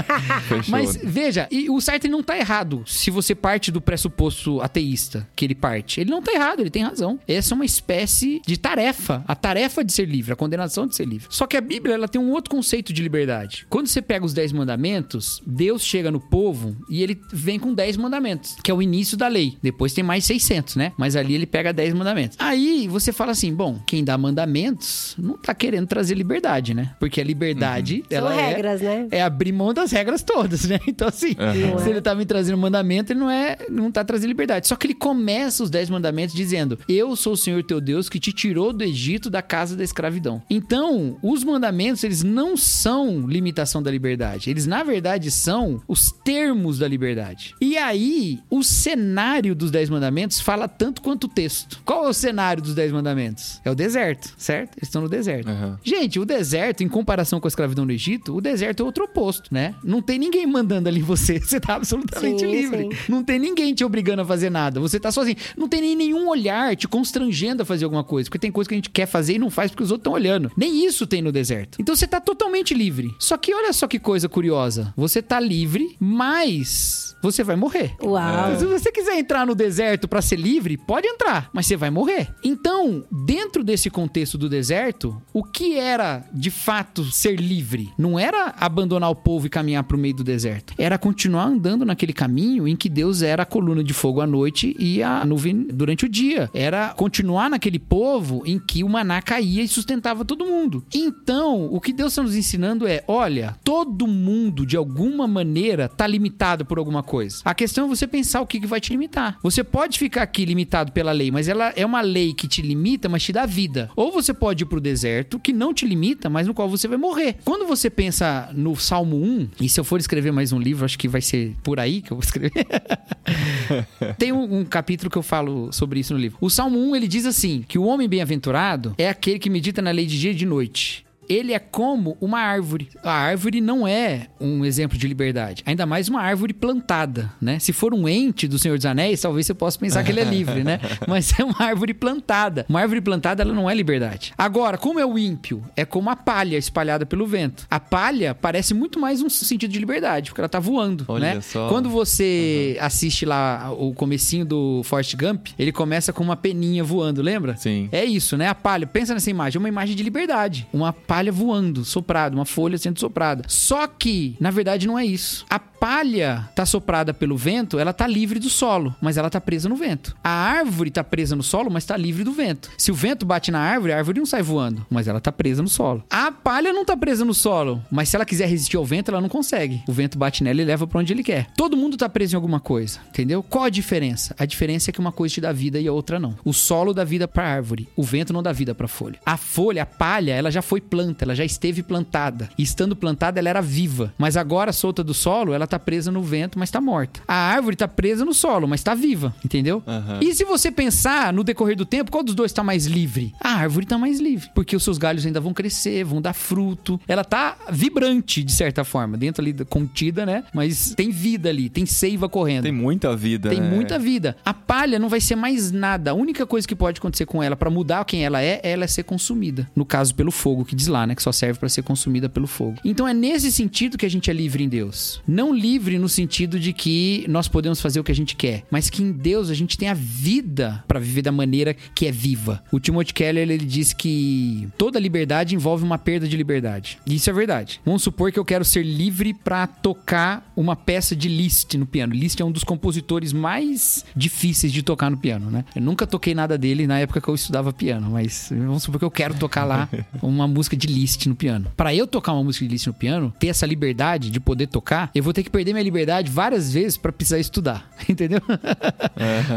Fechou. Mas veja, e o Sartre não tá errado se você parte do pressuposto ateísta que ele parte. Ele não tá errado, ele tem razão. Essa é uma espécie de tarefa, a tarefa de ser livre, a condenação de ser livre. Só que a Bíblia ela tem um outro conceito de liberdade. Quando você pega os 10 mandamentos, Deus chega no povo e ele vem com 10 mandamentos, que é o início da lei. Depois tem mais 600, né? Mas ali ele pega 10 mandamentos. Aí você fala assim, bom, quem dá mandamentos não tá querendo trazer liberdade, né? Porque a liberdade, São ela é regras, né? é abrir mão das regras todas, né? Então, assim, Aham. se ele tá me trazendo mandamento, ele não é, não tá trazendo liberdade. Só que ele começa os dez mandamentos dizendo: Eu sou o Senhor teu Deus que te tirou do Egito da casa da escravidão. Então, os mandamentos, eles não são limitação da liberdade. Eles, na verdade, são os termos da liberdade. E aí, o cenário dos dez mandamentos fala tanto quanto o texto. Qual é o cenário dos dez mandamentos? É o deserto, certo? Eles estão no deserto. Aham. Gente, o deserto, em comparação com a escravidão no Egito, o deserto é outro oposto, né? Não tem ninguém mandando ali você. Você tá absolutamente Sim, livre. sim. Não tem ninguém te obrigando a fazer nada. Você tá sozinho. Não tem nem nenhum olhar te constrangendo a fazer alguma coisa. Porque tem coisa que a gente quer fazer e não faz porque os outros estão olhando. Nem isso tem no deserto. Então você tá totalmente livre. Só que olha só que coisa curiosa. Você tá livre, mas você vai morrer. Uau. Se você quiser entrar no deserto pra ser livre, pode entrar, mas você vai morrer. Então, dentro desse contexto do deserto, o que era de fato ser livre? Não era abandonar o povo e caminhar pro meio do deserto. Era continuar andando naquele caminho em que Deus era a coluna de fogo à noite e a nuvem durante o dia. Era continuar naquele povo em que o maná caía e sustentava todo mundo. Então, o que Deus está nos ensinando é: olha, todo mundo de alguma maneira tá limitado por alguma coisa. A questão é você pensar o que, que vai te limitar. Você pode ficar aqui limitado pela lei, mas ela é uma lei que te limita, mas te dá vida. Ou você pode ir pro deserto, que não te limita, mas no qual você vai morrer. Quando você pensa no Salmo 1, e se eu for escrever mais um livro, acho que vai ser por aí que eu vou escrever. Tem um, um capítulo que eu falo sobre isso no livro. O Salmo 1, ele diz assim, que o homem bem-aventurado é aquele que medita na lei de dia e de noite. Ele é como uma árvore. A árvore não é um exemplo de liberdade, ainda mais uma árvore plantada, né? Se for um ente do Senhor dos Anéis, talvez você possa pensar que ele é livre, né? Mas é uma árvore plantada. Uma árvore plantada, ela não é liberdade. Agora, como é o ímpio? É como a palha espalhada pelo vento. A palha parece muito mais um sentido de liberdade, porque ela tá voando, Olha né? só. Quando você assiste lá o comecinho do Forrest Gump, ele começa com uma peninha voando, lembra? Sim. É isso, né? A palha. Pensa nessa imagem. É uma imagem de liberdade. Uma palha voando, soprada, uma folha sendo soprada. Só que, na verdade, não é isso. A palha tá soprada pelo vento, ela tá livre do solo, mas ela tá presa no vento. A árvore tá presa no solo, mas tá livre do vento. Se o vento bate na árvore, a árvore não sai voando, mas ela tá presa no solo. A palha não tá presa no solo, mas se ela quiser resistir ao vento, ela não consegue. O vento bate nela e leva pra onde ele quer. Todo mundo tá preso em alguma coisa, entendeu? Qual a diferença? A diferença é que uma coisa te dá vida e a outra não. O solo dá vida pra árvore, o vento não dá vida pra folha. A folha, a palha, ela já foi planta, ela já esteve plantada. E estando plantada, ela era viva. Mas agora, solta do solo, ela tá presa no vento, mas tá morta. A árvore tá presa no solo, mas tá viva, entendeu? Aham. E se você pensar no decorrer do tempo, qual dos dois tá mais livre? A árvore tá mais livre, porque os seus galhos ainda vão crescer, vão dar fruto. Ela tá vibrante, de certa forma, dentro ali, da- contida, né? Mas tem vida ali, tem seiva correndo. Tem muita vida, Tem né? muita vida. A palha não vai ser mais nada. A única coisa que pode acontecer com ela pra mudar quem ela é, é ela ser consumida. No caso, pelo fogo, que diz lá, né? Que só serve pra ser consumida pelo fogo. Então é nesse sentido que a gente é livre em Deus. Não livre no sentido de que nós podemos fazer o que a gente quer, mas que em Deus a gente tem a vida pra viver da maneira que é viva. O Timothy Keller ele diz que toda liberdade envolve uma perda de liberdade. E isso é verdade. Vamos supor que eu quero ser livre pra tocar uma peça de Liszt no piano. Liszt é um dos compositores mais difíceis de tocar no piano, né? Eu nunca toquei nada dele na época que eu estudava piano, mas vamos supor que eu quero tocar lá uma música de Liszt no piano. Pra eu tocar uma música de Liszt no piano, ter essa liberdade de poder tocar, eu vou ter que perder minha liberdade várias vezes pra precisar estudar, entendeu?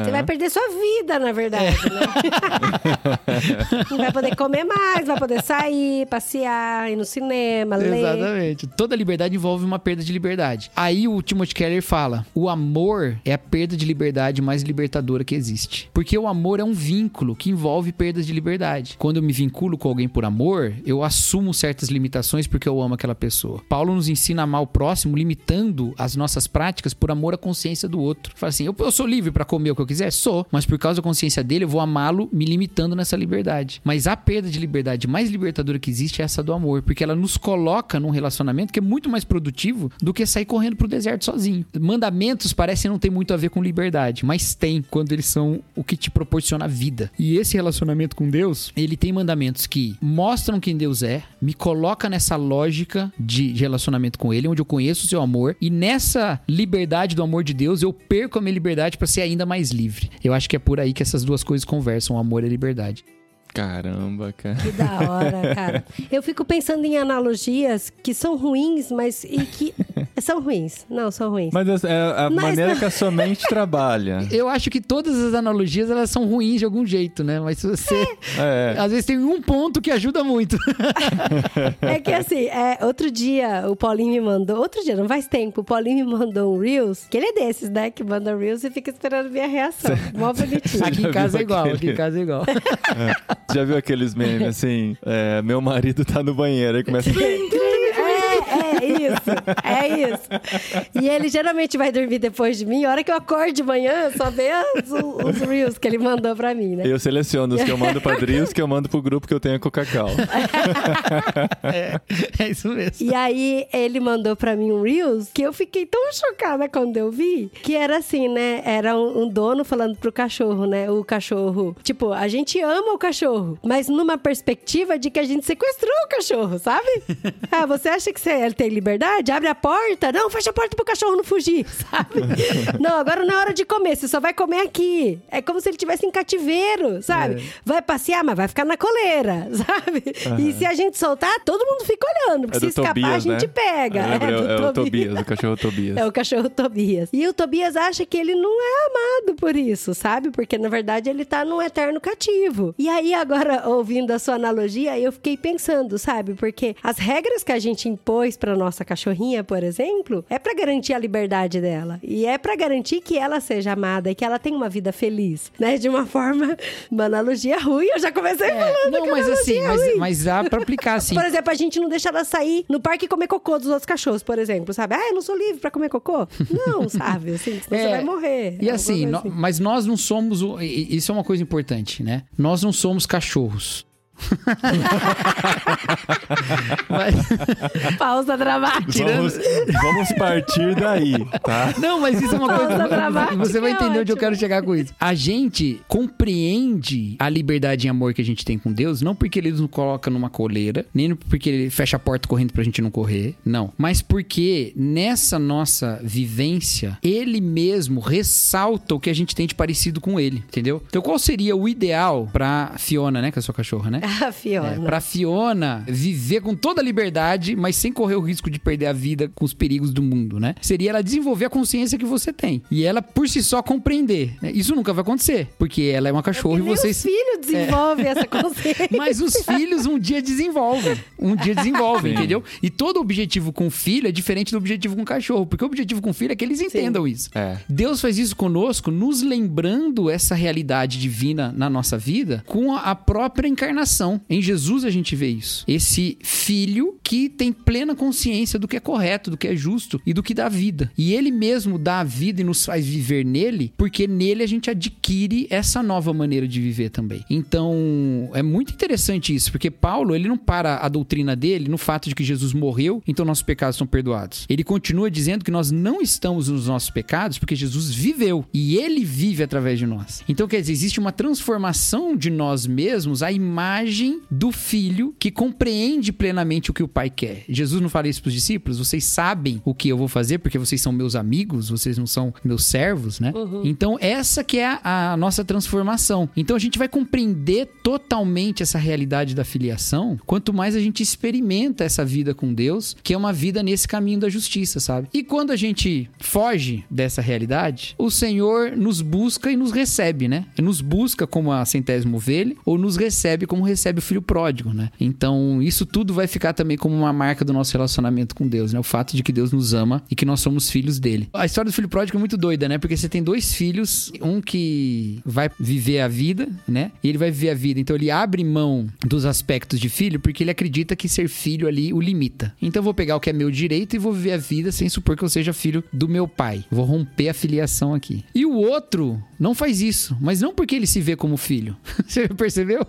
Você vai perder sua vida, na verdade, né? Não vai poder comer mais, vai poder sair, passear, ir no cinema, ler. Exatamente. Toda liberdade envolve uma perda de liberdade. Aí o Timothy Keller fala: o amor é a perda de liberdade mais libertadora que existe. Porque o amor é um vínculo que envolve perdas de liberdade. Quando eu me vinculo com alguém por amor, eu assumo certas limitações porque eu amo aquela pessoa. Paulo nos ensina a amar o próximo, limitando as nossas práticas por amor à consciência do outro. Fala assim: eu, eu sou livre pra comer o que eu quiser? Sou. Mas por causa da consciência dele, eu vou amá-lo me limitando nessa liberdade. Mas a perda de liberdade mais libertadora que existe é essa do amor, porque ela nos coloca num relacionamento que é muito mais produtivo do que sair correndo pro deserto sozinho. Mandamentos parecem não ter muito a ver com liberdade, mas tem quando eles são o que te proporciona vida. E esse relacionamento com Deus, ele tem mandamentos que mostram quem Deus é, me coloca nessa lógica de relacionamento com ele, onde eu conheço o seu amor e nessa liberdade do amor de Deus, eu perco a minha liberdade para ser ainda mais livre. Eu acho que é por aí que essas duas coisas conversam, amor e liberdade. Caramba, cara. Que da hora, cara. Eu fico pensando em analogias que são ruins, mas e que são ruins. Não, são ruins. Mas é a Mas maneira não- que a sua mente trabalha. Eu acho que todas as analogias elas são ruins de algum jeito, né? Mas se você É. às vezes tem um ponto que ajuda muito. É que assim, é, outro dia o Paulinho me mandou, outro dia, não faz tempo, o Paulinho me mandou um Reels, que ele é desses, né? Que manda Reels e fica esperando minha reação. Mó bonitinho. Aqui em casa é igual, aquele- aqui em casa é igual. Já viu aqueles memes assim? é, meu marido tá no banheiro aí começa. É, é isso, é isso. E ele geralmente vai dormir depois de mim. A hora que eu acordo de manhã, só vê os, os Reels que ele mandou pra mim, né? Eu seleciono os que eu mando pra Dri os que eu mando pro grupo que eu tenho com o Cacau. É, é isso mesmo. E aí ele mandou pra mim um Reels que eu fiquei tão chocada quando eu vi. Que era assim, né? Era um, um dono falando pro cachorro, né? O cachorro. Tipo, a gente ama o cachorro, mas numa perspectiva de que a gente sequestrou o cachorro, sabe? ah, você acha que você ele tem liberdade? Abre a porta. Não, fecha a porta pro cachorro não fugir, sabe? não, agora não é hora de comer. Você só vai comer aqui. É como se ele tivesse em cativeiro, sabe? Vai passear, mas vai ficar na coleira, sabe? E se a gente soltar, todo mundo fica olhando. Porque É se escapar, Tobias, a gente né? pega. Lembro, do é, o Tobias, o cachorro Tobias. É o cachorro Tobias. E o Tobias acha que ele não é amado por isso, sabe? Porque na verdade ele tá num eterno cativo. E aí, agora, ouvindo a sua analogia, eu fiquei pensando, sabe? Porque as regras que a gente impôs pra nossa cachorrinha, por exemplo, é para garantir a liberdade dela. E é para garantir que ela seja amada e que ela tenha uma vida feliz, né? De uma forma, uma analogia ruim. Eu já comecei É, falando não, que mas assim, mas, mas dá pra aplicar assim. Por exemplo, a gente não deixa ela sair no parque e comer cocô dos outros cachorros, por exemplo, sabe? Ah, eu não sou livre pra comer cocô? Não, sabe? Assim, senão você É, vai morrer. E assim, nó- mas nós não somos. Isso é uma coisa importante, né? Nós não somos cachorros. Mas- Pausa dramática. Vamos, vamos partir daí, tá? não, mas isso é uma Pausa coisa. dramática Você vai é entender onde eu quero chegar com isso. A gente compreende a liberdade e amor que a gente tem com Deus, não porque ele nos coloca numa coleira, nem porque ele fecha a porta correndo pra gente não correr, não. Mas porque nessa nossa vivência, ele mesmo ressalta o que a gente tem de parecido com ele, entendeu? Então qual seria o ideal pra Fiona, né, que é a sua cachorra, né? A Fiona. É, pra Fiona viver com toda a liberdade, mas sem correr o risco de perder a vida com os perigos do mundo, né? Seria ela desenvolver a consciência que você tem. E ela, por si só, compreender. né? Isso nunca vai acontecer, porque ela é uma cachorra E e nem vocês. os filhos desenvolvem essa consciência. Mas os filhos um dia desenvolvem. Um dia desenvolvem, Sim. entendeu? E todo objetivo com filho é diferente do objetivo com cachorro. Porque o objetivo com filho é que eles entendam isso. É. Deus faz isso conosco, nos lembrando essa realidade divina na nossa vida com a própria encarnação. Em Jesus a gente vê isso. Esse filho que tem plena consciência do que é correto, do que é justo e do que dá vida. E ele mesmo dá a vida e nos faz viver nele, porque nele a gente adquire essa nova maneira de viver também. Então, é muito interessante isso, porque Paulo, ele não para a doutrina dele no fato de que Jesus morreu, então nossos pecados são perdoados. Ele continua dizendo que nós não estamos nos nossos pecados porque Jesus viveu e ele vive através de nós. Então, quer dizer, existe uma transformação de nós mesmos à imagem do filho que compreende plenamente o que o pai quer. Jesus não fala isso para os discípulos? Vocês sabem o que eu vou fazer porque vocês são meus amigos, vocês não são meus servos, né? Então, essa que é a, a nossa transformação. Então, a gente vai compreender totalmente essa realidade da filiação quanto mais a gente experimenta essa vida com Deus, que é uma vida nesse caminho da justiça, sabe? E quando a gente foge dessa realidade, o Senhor nos busca e nos recebe, né? Nos busca como a centésima ovelha ou nos recebe como recebe o filho pródigo, né? Então, isso tudo vai ficar também como uma marca do nosso relacionamento com Deus, né? O fato de que Deus nos ama e que nós somos filhos dele. A história do filho pródigo é muito doida, né? Porque você tem dois filhos, um que vai viver a vida, né? E ele vai viver a vida, então ele abre mão dos aspectos de filho porque ele acredita que ser filho ali o limita. Então eu vou pegar o que é meu direito e vou viver a vida sem supor que eu seja filho do meu pai. Vou romper a filiação aqui. E o outro não faz isso, mas não porque ele se vê como filho. Você percebeu?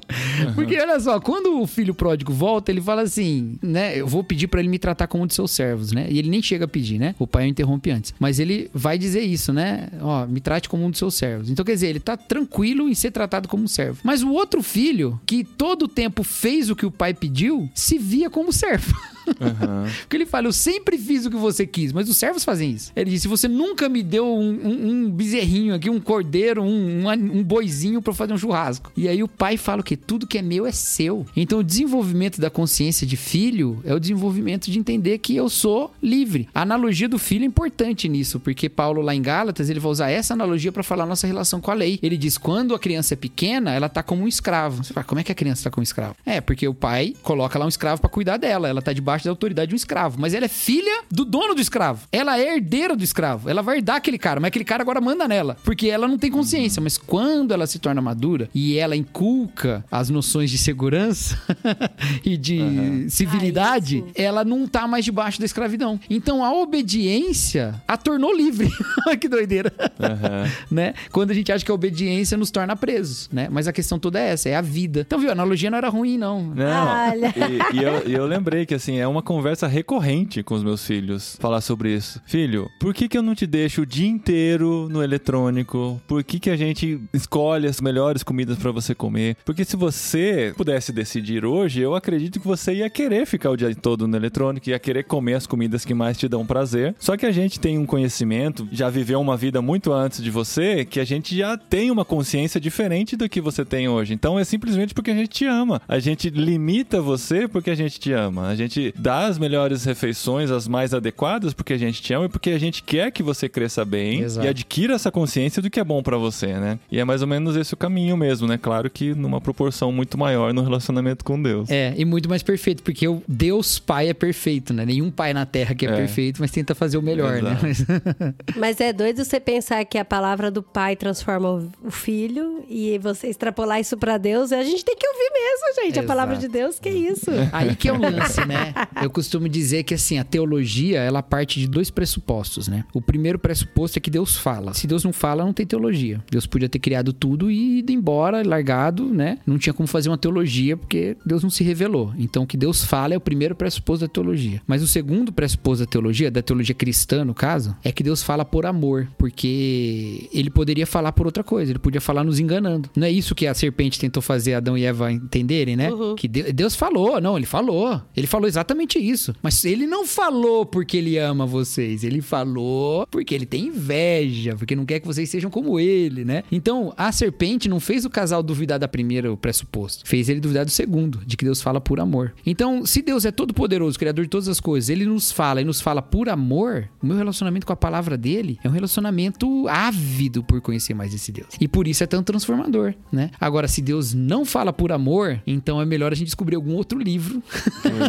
Porque olha só, quando o filho pródigo volta, ele fala assim, né? Eu vou pedir pra ele me tratar como um de seus servos, né? E ele nem chega a pedir, né? O pai o interrompe antes. Mas ele vai dizer isso, né? Ó, me trate como um dos seus servos. Então quer dizer, ele tá tranquilo em ser tratado como um servo. Mas o outro filho, que todo o tempo fez o que o pai pediu, se via como servo. Aham. Porque ele fala, eu sempre fiz o que você quis, mas os servos fazem isso. Ele disse, você nunca me deu um, um- um bezerrinho aqui, um cordeiro, um, um, um boizinho pra fazer um churrasco. E aí o pai fala o quê? Tudo que é meu é seu. Então o desenvolvimento da consciência de filho é o desenvolvimento de entender que eu sou livre. A analogia do filho é importante nisso, porque Paulo lá em Gálatas, ele vai usar essa analogia pra falar nossa relação com a lei. Ele diz, quando a criança é pequena, ela tá como um escravo. Você fala, como é que a criança tá como um escravo? É, porque o pai coloca lá um escravo pra cuidar dela. Ela tá debaixo da autoridade de um escravo. Mas ela é filha do dono do escravo. Ela é herdeira do escravo. Ela vai herdar aquele cara, mas aquele cara agora manda nela. Porque ela não tem consciência. Mas quando ela se torna madura e ela inculca as noções de segurança e de civilidade, Ah, ela não tá mais debaixo da escravidão. Então a obediência a tornou livre. Olha que doideira Aham. né? Quando a gente acha que a obediência nos torna presos, né? Mas a questão toda é essa, é a vida. Então, viu? A analogia não era ruim, não. Não, Olha. e, e eu, e eu lembrei que assim, é uma conversa recorrente com os meus filhos falar sobre isso. Filho, por que, que eu não te deixo o dia inteiro no eletrônico? Por que, que a gente escolhe as melhores comidas pra você comer? Porque se você pudesse decidir hoje, eu acredito que você ia querer ficar o dia todo no eletrônico, ia querer comer as comidas que mais te dão prazer. Só que a gente tem um conhecimento, já viveu uma vida muito antes de você, que a gente já tem uma consciência diferente do que você tem hoje. Então é simplesmente porque a gente te ama. A gente limita você porque a gente te ama. A gente dá as melhores refeições, as mais adequadas, porque a gente te ama e porque a gente quer que você cresça bem Exato. e adquira essa consciência do que é bom pra você, né? E é mais ou menos esse o caminho mesmo, né? Claro que numa proporção muito maior no relacionamento com Deus. É, e muito mais perfeito, porque o Deus Pai é perfeito, né? Nenhum pai na Terra que é, É. perfeito, mas tenta fazer o melhor, né? Mas é doido você pensar que a palavra do pai transforma o- filho e você extrapolar isso pra Deus. A gente tem que ouvir mesmo, gente. A palavra Exato. de Deus, que isso? Aí que é o lance, né? Eu costumo dizer que assim, a teologia, ela parte de dois pressupostos, né? O primeiro pressuposto é que Deus fala. Se Deus não fala, não tem teologia. Deus podia ter criado tudo e ido embora, largado, né? Não tinha como fazer uma teologia porque Deus não se revelou. Então, o que Deus fala é o primeiro pressuposto da teologia. Mas o segundo pressuposto da teologia, da teologia cristã, no caso, é que Deus fala por amor, porque ele poderia falar por outra coisa, ele podia falar nos enganando. Não é isso que a serpente tentou fazer Adão e Eva entenderem, né? Que De- Deus falou, não, ele falou. Ele falou exatamente isso. Mas ele não falou porque ele ama vocês, ele falou porque ele tem inveja, porque não quer que vocês sejam como ele, né? Então, a serpente não fez o casal duvidar da primeira pressuposto, fez ele duvidar do segundo, de que Deus fala por amor. Então, se Deus é todo poderoso, criador de todas as coisas, ele nos fala e nos fala por amor, o meu relacionamento com a palavra dele é um relacionamento ávido por conhecer mais esse Deus. E por isso é tão transformador, né? Agora, se Deus não fala por amor, então é melhor a gente descobrir algum outro livro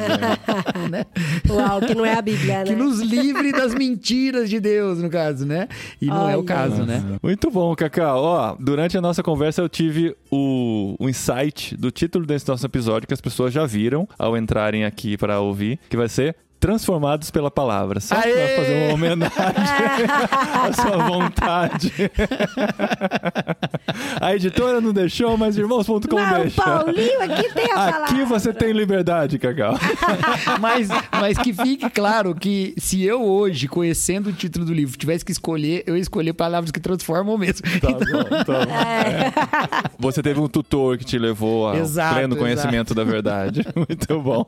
né? Uau, que não é a Bíblia, que né? nos livre das mentiras de Deus, no caso, né? E não é o Olha. caso, né? Muito bom, Cacau. Ó, durante a nossa conversa eu tive o, o insight do título desse nosso episódio que as pessoas já viram ao entrarem aqui para ouvir, que vai ser Transformados pela Palavra. Só Aê! pra fazer uma homenagem à sua vontade. a editora não deixou, mas irmãos.com Não, deixa. Paulinho, aqui tem a palavra. Aqui você tem liberdade, Cacau. Mas, mas que fique claro que se eu hoje, conhecendo o título do livro, tivesse que escolher, eu ia escolher palavras que transformam mesmo. Tá bom, tá bom. Você teve um tutor que te levou ao Exato, pleno exato. conhecimento da verdade. Muito bom.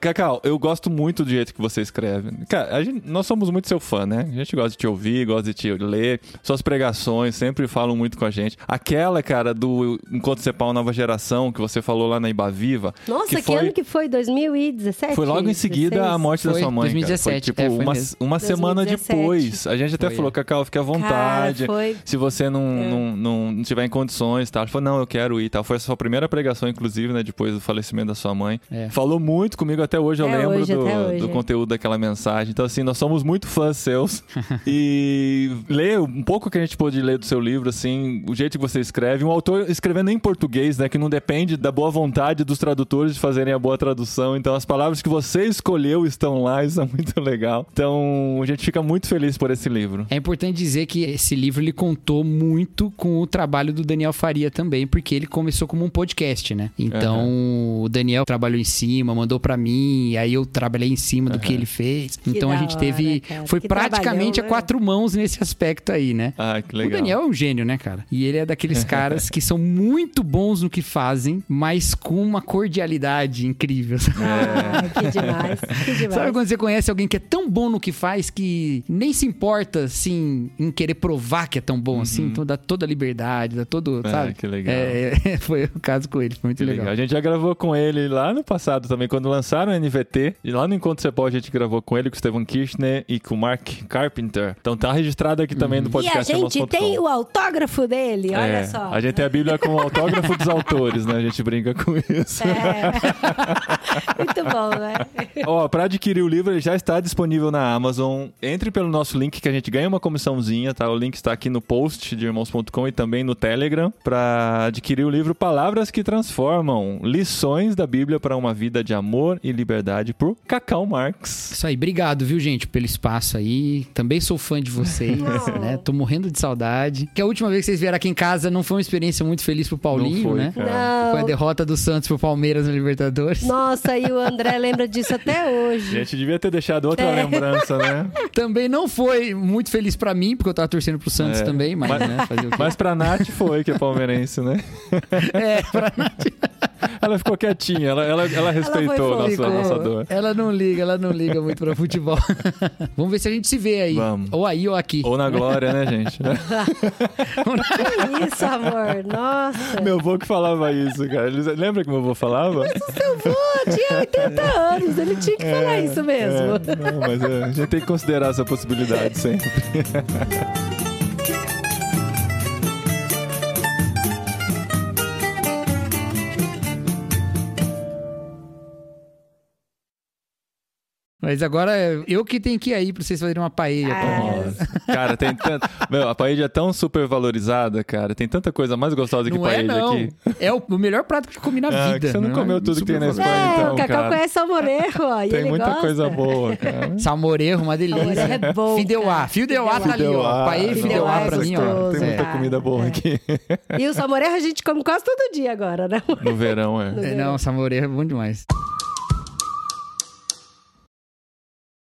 Cacau, eu gosto muito do jeito que você escreve. Cara, a gente- nós somos muito seu fã, né? A gente gosta de te ouvir, gosta de te ler. Suas pregações sempre falam muito com a gente. Aquela, cara, do Enquanto Você Pau Nova Geração, que você falou lá na Ibaviva. Nossa, que, foi, ano que foi? 2017? Foi logo em seguida 16? a morte da Foi sua mãe. cara. 2017, Foi tipo é, foi uma, uma semana 2017. depois. A gente até Foi, falou, é. Cacau, fique à vontade. Cara, foi. Se você não, É. não, não, não tiver em condições e tal. Ela falou, não, eu quero ir e tal. Foi a sua primeira pregação, inclusive, né? Depois do falecimento da sua mãe. É. Falou muito comigo até hoje, eu Até lembro hoje, do, até hoje. Do conteúdo daquela mensagem. Então, assim, nós somos muito fãs seus. e ler um pouco que a gente pôde ler do seu livro, assim, o jeito que você escreve. Um autor escrevendo em português, né? Que não depende da boa vontade dos tradutores de fazerem a boa tradução. Então, as palavras que você escolheu estão lá, isso é muito legal. Então, a gente fica muito feliz por esse livro. É importante dizer que esse livro ele contou muito com o trabalho do Daniel Faria também, porque ele começou como um podcast, né? Então, o Daniel trabalhou em cima, mandou pra mim, aí eu trabalhei em cima do que ele fez. então a gente hora, teve cara. foi Que praticamente a né? quatro mãos nesse aspecto aí, né? Ah, que legal. O Daniel é um gênio, né, cara? E ele é daqueles caras que são muito bons no que fazem, mas com uma cordialidade incrível. sabe? Ah, que demais, que demais. Sabe quando você conhece alguém que é tão bom no que faz que nem se importa, assim, em querer provar que é tão bom assim? Então dá toda a liberdade, dá todo, Ah, sabe? que legal. É, foi o caso com ele, foi muito Que legal. legal. A gente já gravou com ele lá no passado também, quando lançaram o NVT. E lá no Encontro Cepol a gente gravou com ele, com o Steven Kirchner e com o Mark Carpenter. Então tá registrado aqui também no E a podcast gente tem o autógrafo dele, olha É, só. A gente tem a Bíblia com o autógrafo dos autores, né? A gente brinca com isso. É. Muito bom, né? Ó, pra adquirir o livro, ele já está disponível na Amazon. Entre pelo nosso link que a gente ganha uma comissãozinha, tá? O link está aqui no post de irmãos.com e também no Telegram pra adquirir o livro Palavras que Transformam: Lições da Bíblia para uma vida de amor e liberdade por Cacau Marx. Isso aí, obrigado, viu, gente, pelo espaço aí. Também sou fã de vocês, Não. né? Tô morrendo de saudade. Que a última vez que vocês vieram aqui em casa não foi uma experiência muito feliz pro Paulinho, Não foi, né? cara. Foi a Não. derrota do Santos pro Palmeiras na Libertadores. Nossa, e o André lembra disso até A hoje. gente devia ter deixado outra É. lembrança, né? Também não foi muito feliz pra mim, porque eu tava torcendo pro Santos É. também, mas, Mas- né? Fazer o quê? Mas pra Nath foi, que é palmeirense, né? É, pra Nath. Ela ficou quietinha, ela, ela, ela respeitou a fofa. nossa, nossa dor. Ela não liga, ela não liga muito pra futebol. Vamos ver se a gente se vê aí. Vamos. Ou aí ou aqui. Ou na glória, né, gente? Que isso, amor. Nossa. meu avô que falava isso, cara. Lembra que meu avô falava? Seu vô tinha 80 anos, ele tinha que falar isso mesmo. É, não, mas é, a gente tem que considerar essa possibilidade sempre. Mas agora é eu que tenho que ir aí pra vocês fazerem uma paella. pra mim. Nossa. Cara, tem tanto. Meu, a paella é tão super valorizada, cara. Tem tanta coisa mais gostosa que Não é, paella não. aqui. É o, melhor prato que eu comi na Ah, vida. que você não né? comeu tudo que tem na Espanha, É, então, o Cacau cara. conhece salmorejo, ó. e Tem ele muita gosta. coisa boa, cara. Salmorejo, uma delícia. Salmorejo é bom, Fideuá. Fideuá tá ali, ó. Paella e Fideuá é pra mim, ó. Tem muita É. comida boa É. aqui. E o salmorejo a gente come quase todo dia agora, né? No verão, é. É, Não, salmorejo é bom demais.